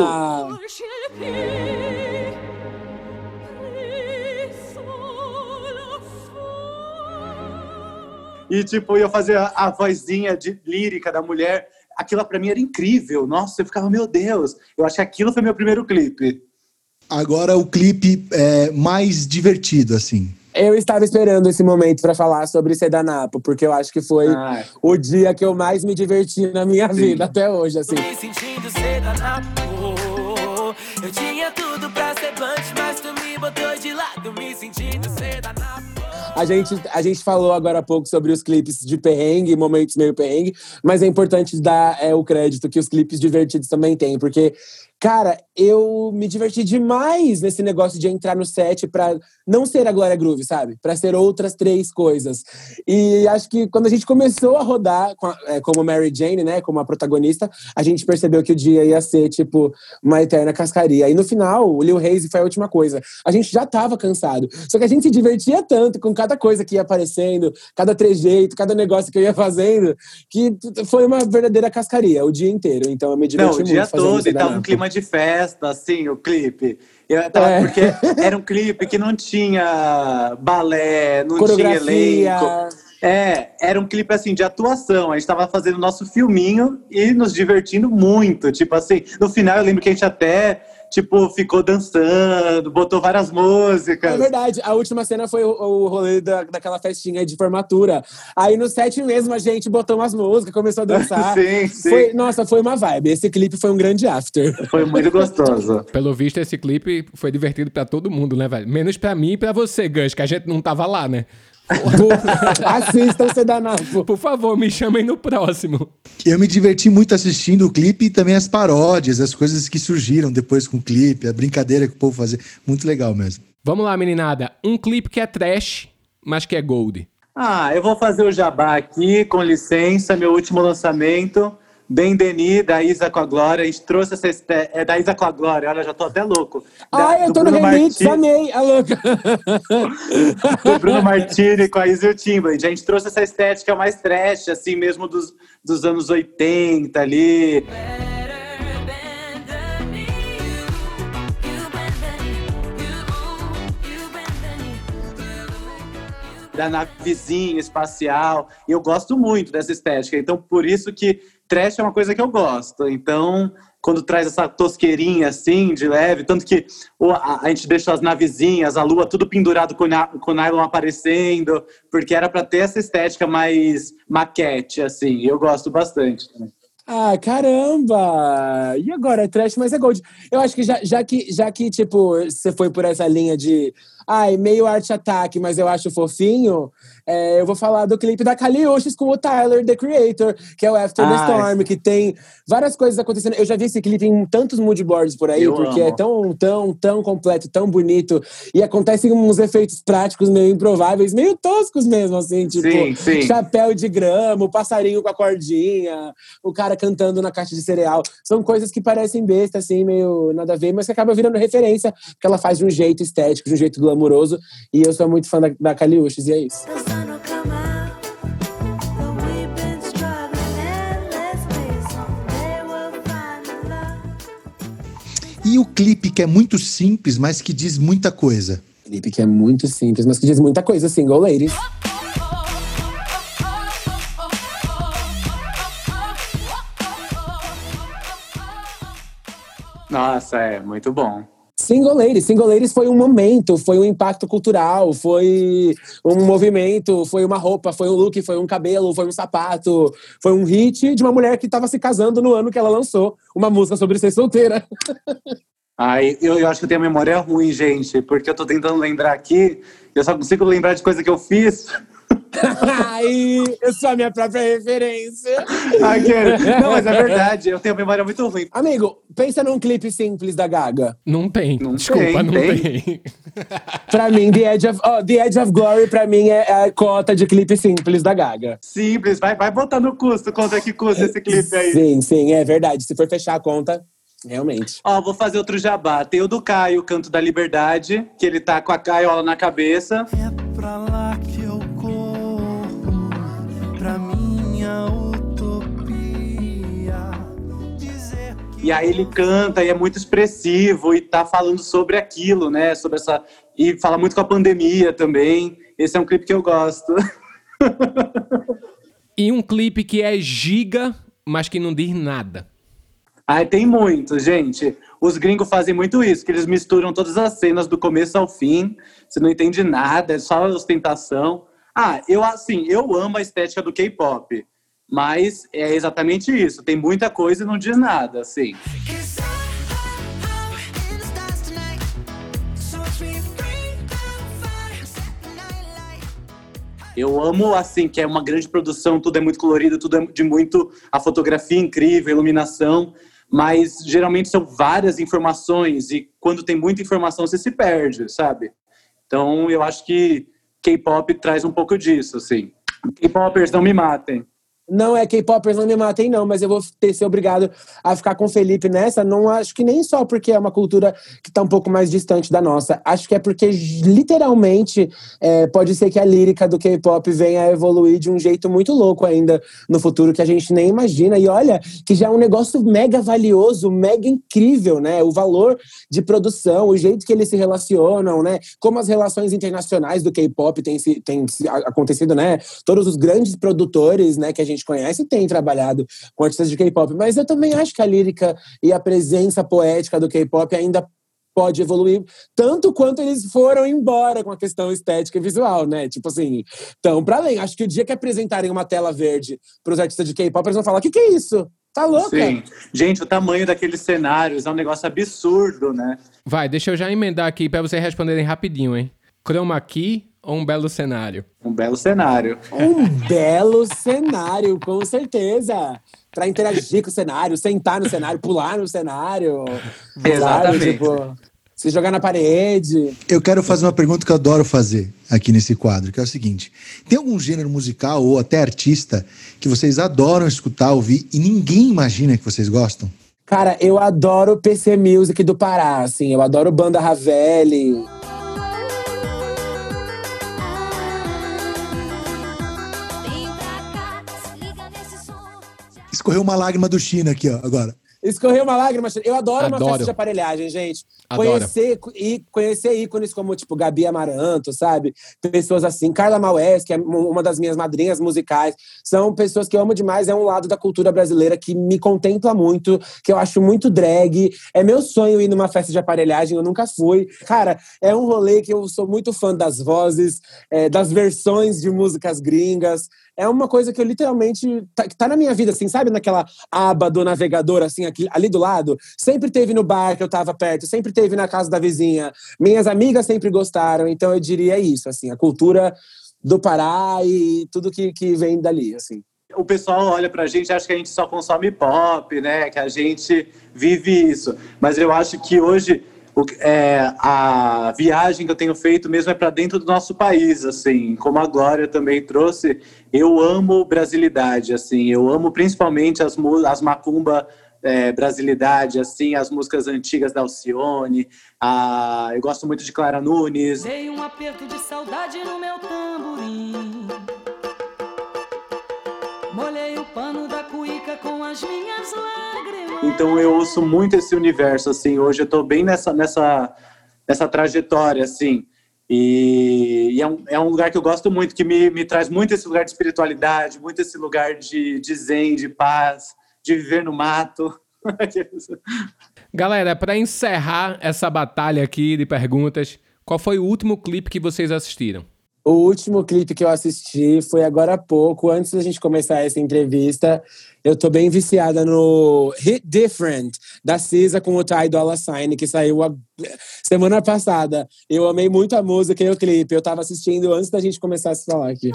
D: E, tipo, eu fazia a vozinha de lírica da mulher. Aquilo pra mim era incrível. Nossa, eu ficava, meu Deus. Eu acho que aquilo foi meu primeiro clipe.
B: Agora o clipe é, mais divertido, assim.
C: Eu estava esperando esse momento para falar sobre Sedanapo, porque eu acho que foi
D: Ai.
C: o dia que eu mais me diverti na minha vida até hoje, assim.
F: Me sentindo ser danado. Eu tinha tudo pra ser punch, mas tu me botou de lado. Me sentindo ser danado.
C: A gente, a gente falou agora há pouco sobre os clipes de perrengue, momentos meio perrengue, mas é importante dar é, o crédito que os clipes divertidos também têm, porque, cara, eu me diverti demais nesse negócio de entrar no set pra não ser a Glória Groove, sabe? Pra ser outras três coisas. E acho que quando a gente começou a rodar com a- é, como Mary Jane, né, como a protagonista, a gente percebeu que o dia ia ser, tipo, uma eterna cascaria. E no final, o Lil Haze foi a última coisa. A gente já tava cansado. Só que a gente se divertia tanto com cada coisa que ia aparecendo, cada trejeito, cada negócio que eu ia fazendo, que foi uma verdadeira cascaria o dia inteiro. Então eu me diverti
D: Não, o
C: muito
D: dia
C: fazendo
D: todo,
C: isso
D: e tava um clima de festa, assim, o clipe. Eu tava-
C: É.
D: Porque era um clipe que não tinha balé, não tinha elenco. É, era um clipe assim de atuação. A gente tava fazendo nosso filminho e nos divertindo muito. Tipo assim, no final eu lembro que a gente até, tipo, ficou dançando, botou várias músicas.
C: É verdade, a última cena foi o, o rolê da, daquela festinha de formatura. Aí no set mesmo a gente botou umas músicas, começou a dançar.
D: Sim, sim.
C: Foi, nossa, foi uma vibe. Esse clipe foi um grande after.
D: Foi muito gostoso.
A: Pelo visto, esse clipe foi divertido pra todo mundo, né, velho? Menos pra mim e pra você, Gus, que a gente não tava lá, né?
C: Assistam Sedanapo.
A: Por favor, me chamem no próximo.
B: Eu me diverti muito assistindo o clipe e também as paródias, as coisas que surgiram depois com o clipe, a brincadeira que o povo fazia. Muito legal mesmo.
A: Vamos lá, meninada. Um clipe que é trash, mas que é gold.
D: Ah, eu vou fazer o jabá aqui, com licença, meu último lançamento. Bem Denis, da Isa com a Glória. A gente trouxe essa estética. É da Isa com a Glória, olha, já tô até louco. Da,
C: Ai, eu tô no
D: Bruno
C: remix,
D: Martini-
C: amei, a louca.
D: do Bruno Martini com a Isa e o Timbaland. A gente trouxe essa estética mais trash, assim mesmo dos, dos anos 80 ali. da navezinha espacial. E eu gosto muito dessa estética. Então, por isso que trash é uma coisa que eu gosto. Então, quando traz essa tosqueirinha assim, de leve, tanto que o- a, a gente deixou as navezinhas, a lua, tudo pendurado com, na- com nylon aparecendo, porque era para ter essa estética mais maquete, assim. Eu gosto bastante também.
C: Ah, caramba! E agora? É trash, mas é gold. Eu acho que já, já que, já que, tipo, você foi por essa linha de ai, meio arte ataque, mas eu acho fofinho, é, eu vou falar do clipe da Kali Uchis com o Tyler, The Creator, que é o After the
D: Ah,
C: Storm, que tem várias coisas acontecendo. Eu já vi esse clipe em tantos moodboards por aí, porque
D: amo.
C: é tão, tão, tão completo, tão bonito. E acontecem uns efeitos práticos meio improváveis, meio toscos mesmo, assim, tipo,
D: Sim, sim.
C: chapéu de grama, o passarinho com a cordinha, o cara cantando na caixa de cereal. São coisas que parecem besta, assim, meio nada a ver, mas que acaba virando referência, porque ela faz de um jeito estético, de um jeito E eu sou muito fã da, da e é isso.
B: E o clipe que é muito simples, mas que diz muita coisa.
C: Clipe que é muito simples, mas que diz muita coisa, single ladies.
D: Nossa, é muito bom.
C: Single Ladies. Single Ladies foi um momento, foi um impacto cultural, foi um movimento, foi uma roupa, foi um look, foi um cabelo, foi um sapato, foi um hit de uma mulher que estava se casando no ano que ela lançou uma música sobre ser solteira.
D: Ai, eu, eu acho que eu tenho a memória ruim, gente, porque eu tô tentando lembrar aqui, eu só consigo lembrar de coisa que eu fiz.
C: Ai, eu sou a minha própria referência.
D: Aquele- Não, mas é verdade, eu tenho a memória muito ruim.
C: Amigo, pensa num clipe simples da Gaga.
A: Não tem.
D: Não
A: Desculpa,
D: tem,
A: não
D: tem.
A: tem.
C: Pra mim, The Edge of, oh, The Edge of Glory, pra mim, é a cota de clipe simples da Gaga.
D: Simples, vai, vai botar no custo, quanto é que custa esse clipe aí.
C: Sim, sim, é verdade. Se for fechar a conta, realmente.
D: Ó, vou fazer outro jabá. Tem o do Caio, Canto da Liberdade, que ele tá com a caiola na cabeça.
F: É pra lá
D: E aí ele canta e é muito expressivo e tá falando sobre aquilo, né? Sobre essa. E fala muito com a pandemia também. Esse é um clipe que eu gosto.
A: E um clipe que é giga, mas que não diz nada.
D: Ai, tem muito, gente. Os gringos fazem muito isso, que eles misturam todas as cenas do começo ao fim. Você não entende nada, é só ostentação. Ah, eu assim, eu amo a estética do K-pop. Mas é exatamente isso. Tem muita coisa e não diz nada, assim. Eu amo, assim, que é uma grande produção, tudo é muito colorido, tudo é de muito. A fotografia incrível, a iluminação. Mas geralmente são várias informações e quando tem muita informação você se perde, sabe? Então eu acho que K-pop traz um pouco disso, assim. K-popers não me matem.
C: Não é K-popers não me matem, não, mas eu vou ter ser obrigado a ficar com o Felipe nessa. Não acho que nem só porque é uma cultura que está um pouco mais distante da nossa. Acho que é porque, literalmente, é, pode ser que a lírica do K-pop venha a evoluir de um jeito muito louco ainda no futuro que a gente nem imagina. E olha, que já é um negócio mega valioso, mega incrível, né? O valor de produção, o jeito que eles se relacionam, né? Como as relações internacionais do K-pop têm a- acontecido, né? Todos os grandes produtores, né, que a gente conhece têm trabalhado com artistas de K-pop, mas eu também acho que a lírica e a presença poética do K-pop ainda pode evoluir tanto quanto eles foram embora com a questão estética e visual, né? Tipo assim, então para além, acho que o dia que apresentarem uma tela verde para os artistas de K-pop, eles vão falar: "O que que é isso? Tá louca?"
D: Sim. Gente, o tamanho daqueles cenários é um negócio absurdo, né?
A: Vai, deixa eu já emendar aqui pra vocês responderem rapidinho, hein? Chroma key ou um belo cenário?
D: Um belo cenário.
C: Um belo cenário, com certeza. Pra interagir com o cenário, sentar no cenário, pular no cenário. sabe?
D: Exatamente.
C: Tipo, se jogar na parede.
B: Eu quero fazer uma pergunta que eu adoro fazer aqui nesse quadro, que é o seguinte: tem algum gênero musical ou até artista que vocês adoram escutar, ouvir e ninguém imagina que vocês gostam?
C: Cara, eu adoro PC Music do Pará, assim. Eu adoro Banda Ravelli.
B: Escorreu uma lágrima do China aqui, ó, agora.
C: Escorreu uma lágrima. Eu adoro, uma
A: Adoro.
C: festa de aparelhagem, gente. Conhecer, e conhecer ícones como, tipo, Gabi Amaranto, sabe? Pessoas assim. Carla Maués, que é um- uma das minhas madrinhas musicais. São pessoas que eu amo demais. É um lado da cultura brasileira que me contempla muito, que eu acho muito drag. É meu sonho ir numa festa de aparelhagem, eu nunca fui. Cara, é um rolê que eu sou muito fã das vozes, é, das versões de músicas gringas. É uma coisa que eu literalmente. Tá, tá na minha vida, assim, sabe? Naquela aba do navegador, assim, aqui, ali do lado. Sempre teve no bar que eu tava perto, sempre teve na casa da vizinha. Minhas amigas sempre gostaram, então eu diria isso, assim, a cultura do Pará e tudo que, que vem dali, assim.
D: O pessoal olha pra gente acha que a gente só consome pop, né? Que a gente vive isso. Mas eu acho que hoje é, a viagem que eu tenho feito mesmo é para dentro do nosso país, assim. Como a Glória também trouxe, eu amo brasilidade, assim. Eu amo principalmente as, as macumba é, brasilidade, assim, as músicas antigas da Alcione. A, eu gosto muito de Clara Nunes.
F: Dei um aperto de saudade no meu tamborim. Molhei o pano da cuíca com as minhas lágrimas.
D: Então eu ouço muito esse universo, assim. Hoje eu tô bem nessa, nessa, nessa trajetória, assim. E, e é, um, é um lugar que eu gosto muito, que me, me traz muito esse lugar de espiritualidade, muito esse lugar de, de zen, de paz, de viver no mato.
A: Galera, pra encerrar essa batalha aqui de perguntas, qual foi o último clipe que vocês assistiram?
C: O último clipe que eu assisti foi agora há pouco, antes da gente começar essa entrevista. Eu tô bem viciada no Hit Different, da Cisa com o Ty Dolla Sign, que saiu a semana passada. Eu amei muito a música e o clipe. Eu tava assistindo antes da gente começar a se falar aqui.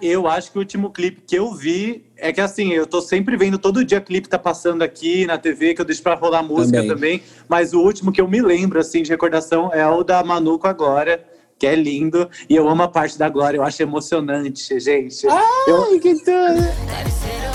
D: Eu acho que o último clipe que eu vi é que assim, eu tô sempre vendo todo dia clipe tá passando aqui na TV, que eu deixo pra rolar música
C: Também.
D: também. Mas o último que eu me lembro, assim, de recordação é o da Manu com a Glória, que é lindo. E eu amo a parte da Glória, eu acho emocionante, gente. Eu,
C: Ai, que tudo!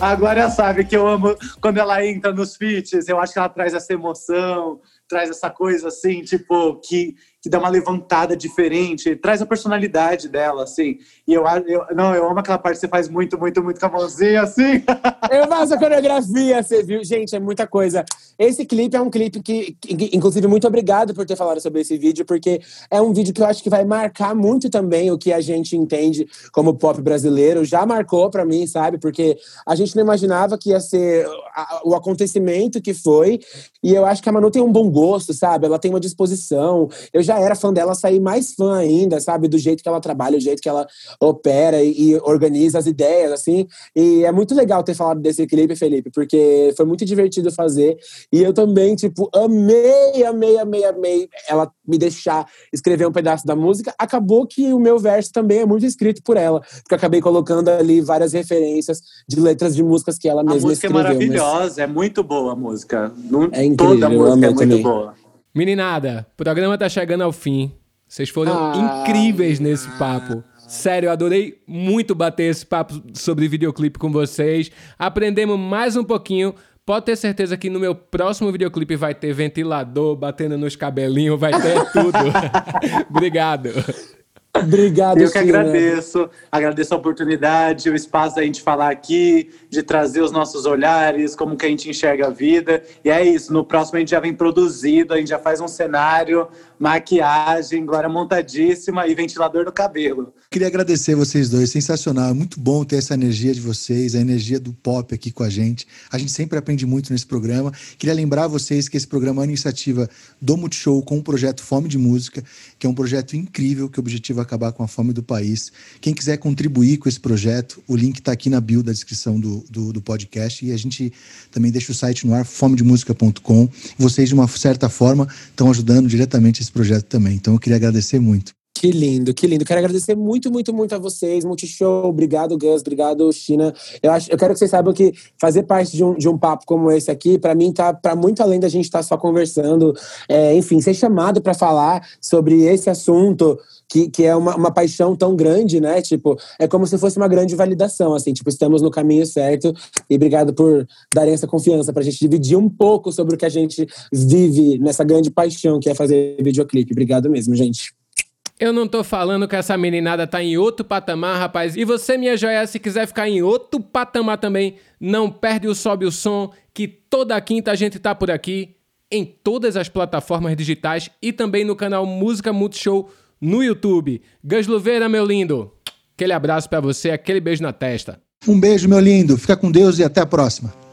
D: A Glória sabe que eu amo quando ela entra nos feats, eu acho que ela traz essa emoção, traz essa coisa assim, tipo, que, que dá uma levantada diferente, traz a personalidade dela, assim. E eu, eu não, eu amo aquela parte que você faz muito, muito, muito com a mãozinha, assim.
C: Eu faço a coreografia, você viu? Gente, é muita coisa. Esse clipe é um clipe que, que- inclusive, muito obrigado por ter falado sobre esse vídeo, porque é um vídeo que eu acho que vai marcar muito também o que a gente entende como pop brasileiro. Já marcou pra mim, sabe? Porque a gente não imaginava que ia ser o acontecimento que foi. E eu acho que a Manu tem um bom gosto, sabe? Ela tem uma disposição. Eu já era fã dela, saí mais fã ainda, sabe? Do jeito que ela trabalha, o jeito que ela opera e, e organiza as ideias, assim. E é muito legal ter falado desse clipe, Felipe, porque foi muito divertido fazer. E eu também, tipo, amei, amei, amei, amei ela me deixar escrever um pedaço da música. Acabou que o meu verso também é muito escrito por ela, porque eu acabei colocando ali várias referências de letras de músicas que ela
D: A
C: mesma
D: música é
C: escreveu. mas-
D: maravilhosa, é muito boa a música. Não-
C: É incrível,
D: Toda a música é muito
C: também.
D: boa.
A: Meninada, o programa tá chegando ao fim. Vocês foram
C: Ah.
A: incríveis nesse papo. Sério, eu adorei muito bater esse papo sobre videoclipe com vocês. Aprendemos mais um pouquinho. Pode ter certeza que no meu próximo videoclipe vai ter ventilador batendo nos cabelinhos, vai ter tudo. Obrigado.
C: Obrigado,
D: Eu que agradeço, agradeço a oportunidade, o espaço da gente falar aqui, de trazer os nossos olhares, como que a gente enxerga a vida. E é isso, no próximo a gente já vem produzido, a gente já faz um cenário maquiagem, agora montadíssima e ventilador no cabelo.
B: Queria agradecer vocês dois, sensacional. É muito bom ter essa energia de vocês, a energia do pop aqui com a gente. A gente sempre aprende muito nesse programa. Queria lembrar vocês que esse programa é uma iniciativa do Multishow com o projeto Fome de Música, que é um projeto incrível que o objetivo é acabar com a fome do país. Quem quiser contribuir com esse projeto, o link está aqui na bio da descrição do, do, do podcast e a gente também deixa o site no ar, fomedemusica.com. Vocês, de uma certa forma, estão ajudando diretamente esse projeto também. Então eu queria agradecer muito.
C: Que lindo, que lindo. Quero agradecer muito, muito, muito a vocês. Multishow, obrigado, Gus, obrigado, China. Eu, acho, eu quero que vocês saibam que fazer parte de um, de um papo como esse aqui, para mim, tá para muito além da gente estar tá só conversando. É, enfim, ser chamado para falar sobre esse assunto. Que, que é uma, uma paixão tão grande, né? Tipo, é como se fosse uma grande validação, assim, tipo, estamos no caminho certo. E obrigado por darem essa confiança pra gente dividir um pouco sobre o que a gente vive nessa grande paixão que é fazer videoclipe. Obrigado mesmo, gente.
A: Eu não tô falando que essa meninada tá em outro patamar, rapaz. E você, minha joia, se quiser ficar em outro patamar também, não perde o Sobe o Som, que toda quinta a gente tá por aqui, em todas as plataformas digitais e também no canal Música Multishow no YouTube. Gus Luveira, meu lindo, aquele abraço pra você, aquele beijo na testa.
B: Um beijo, meu lindo. Fica com Deus e até a próxima.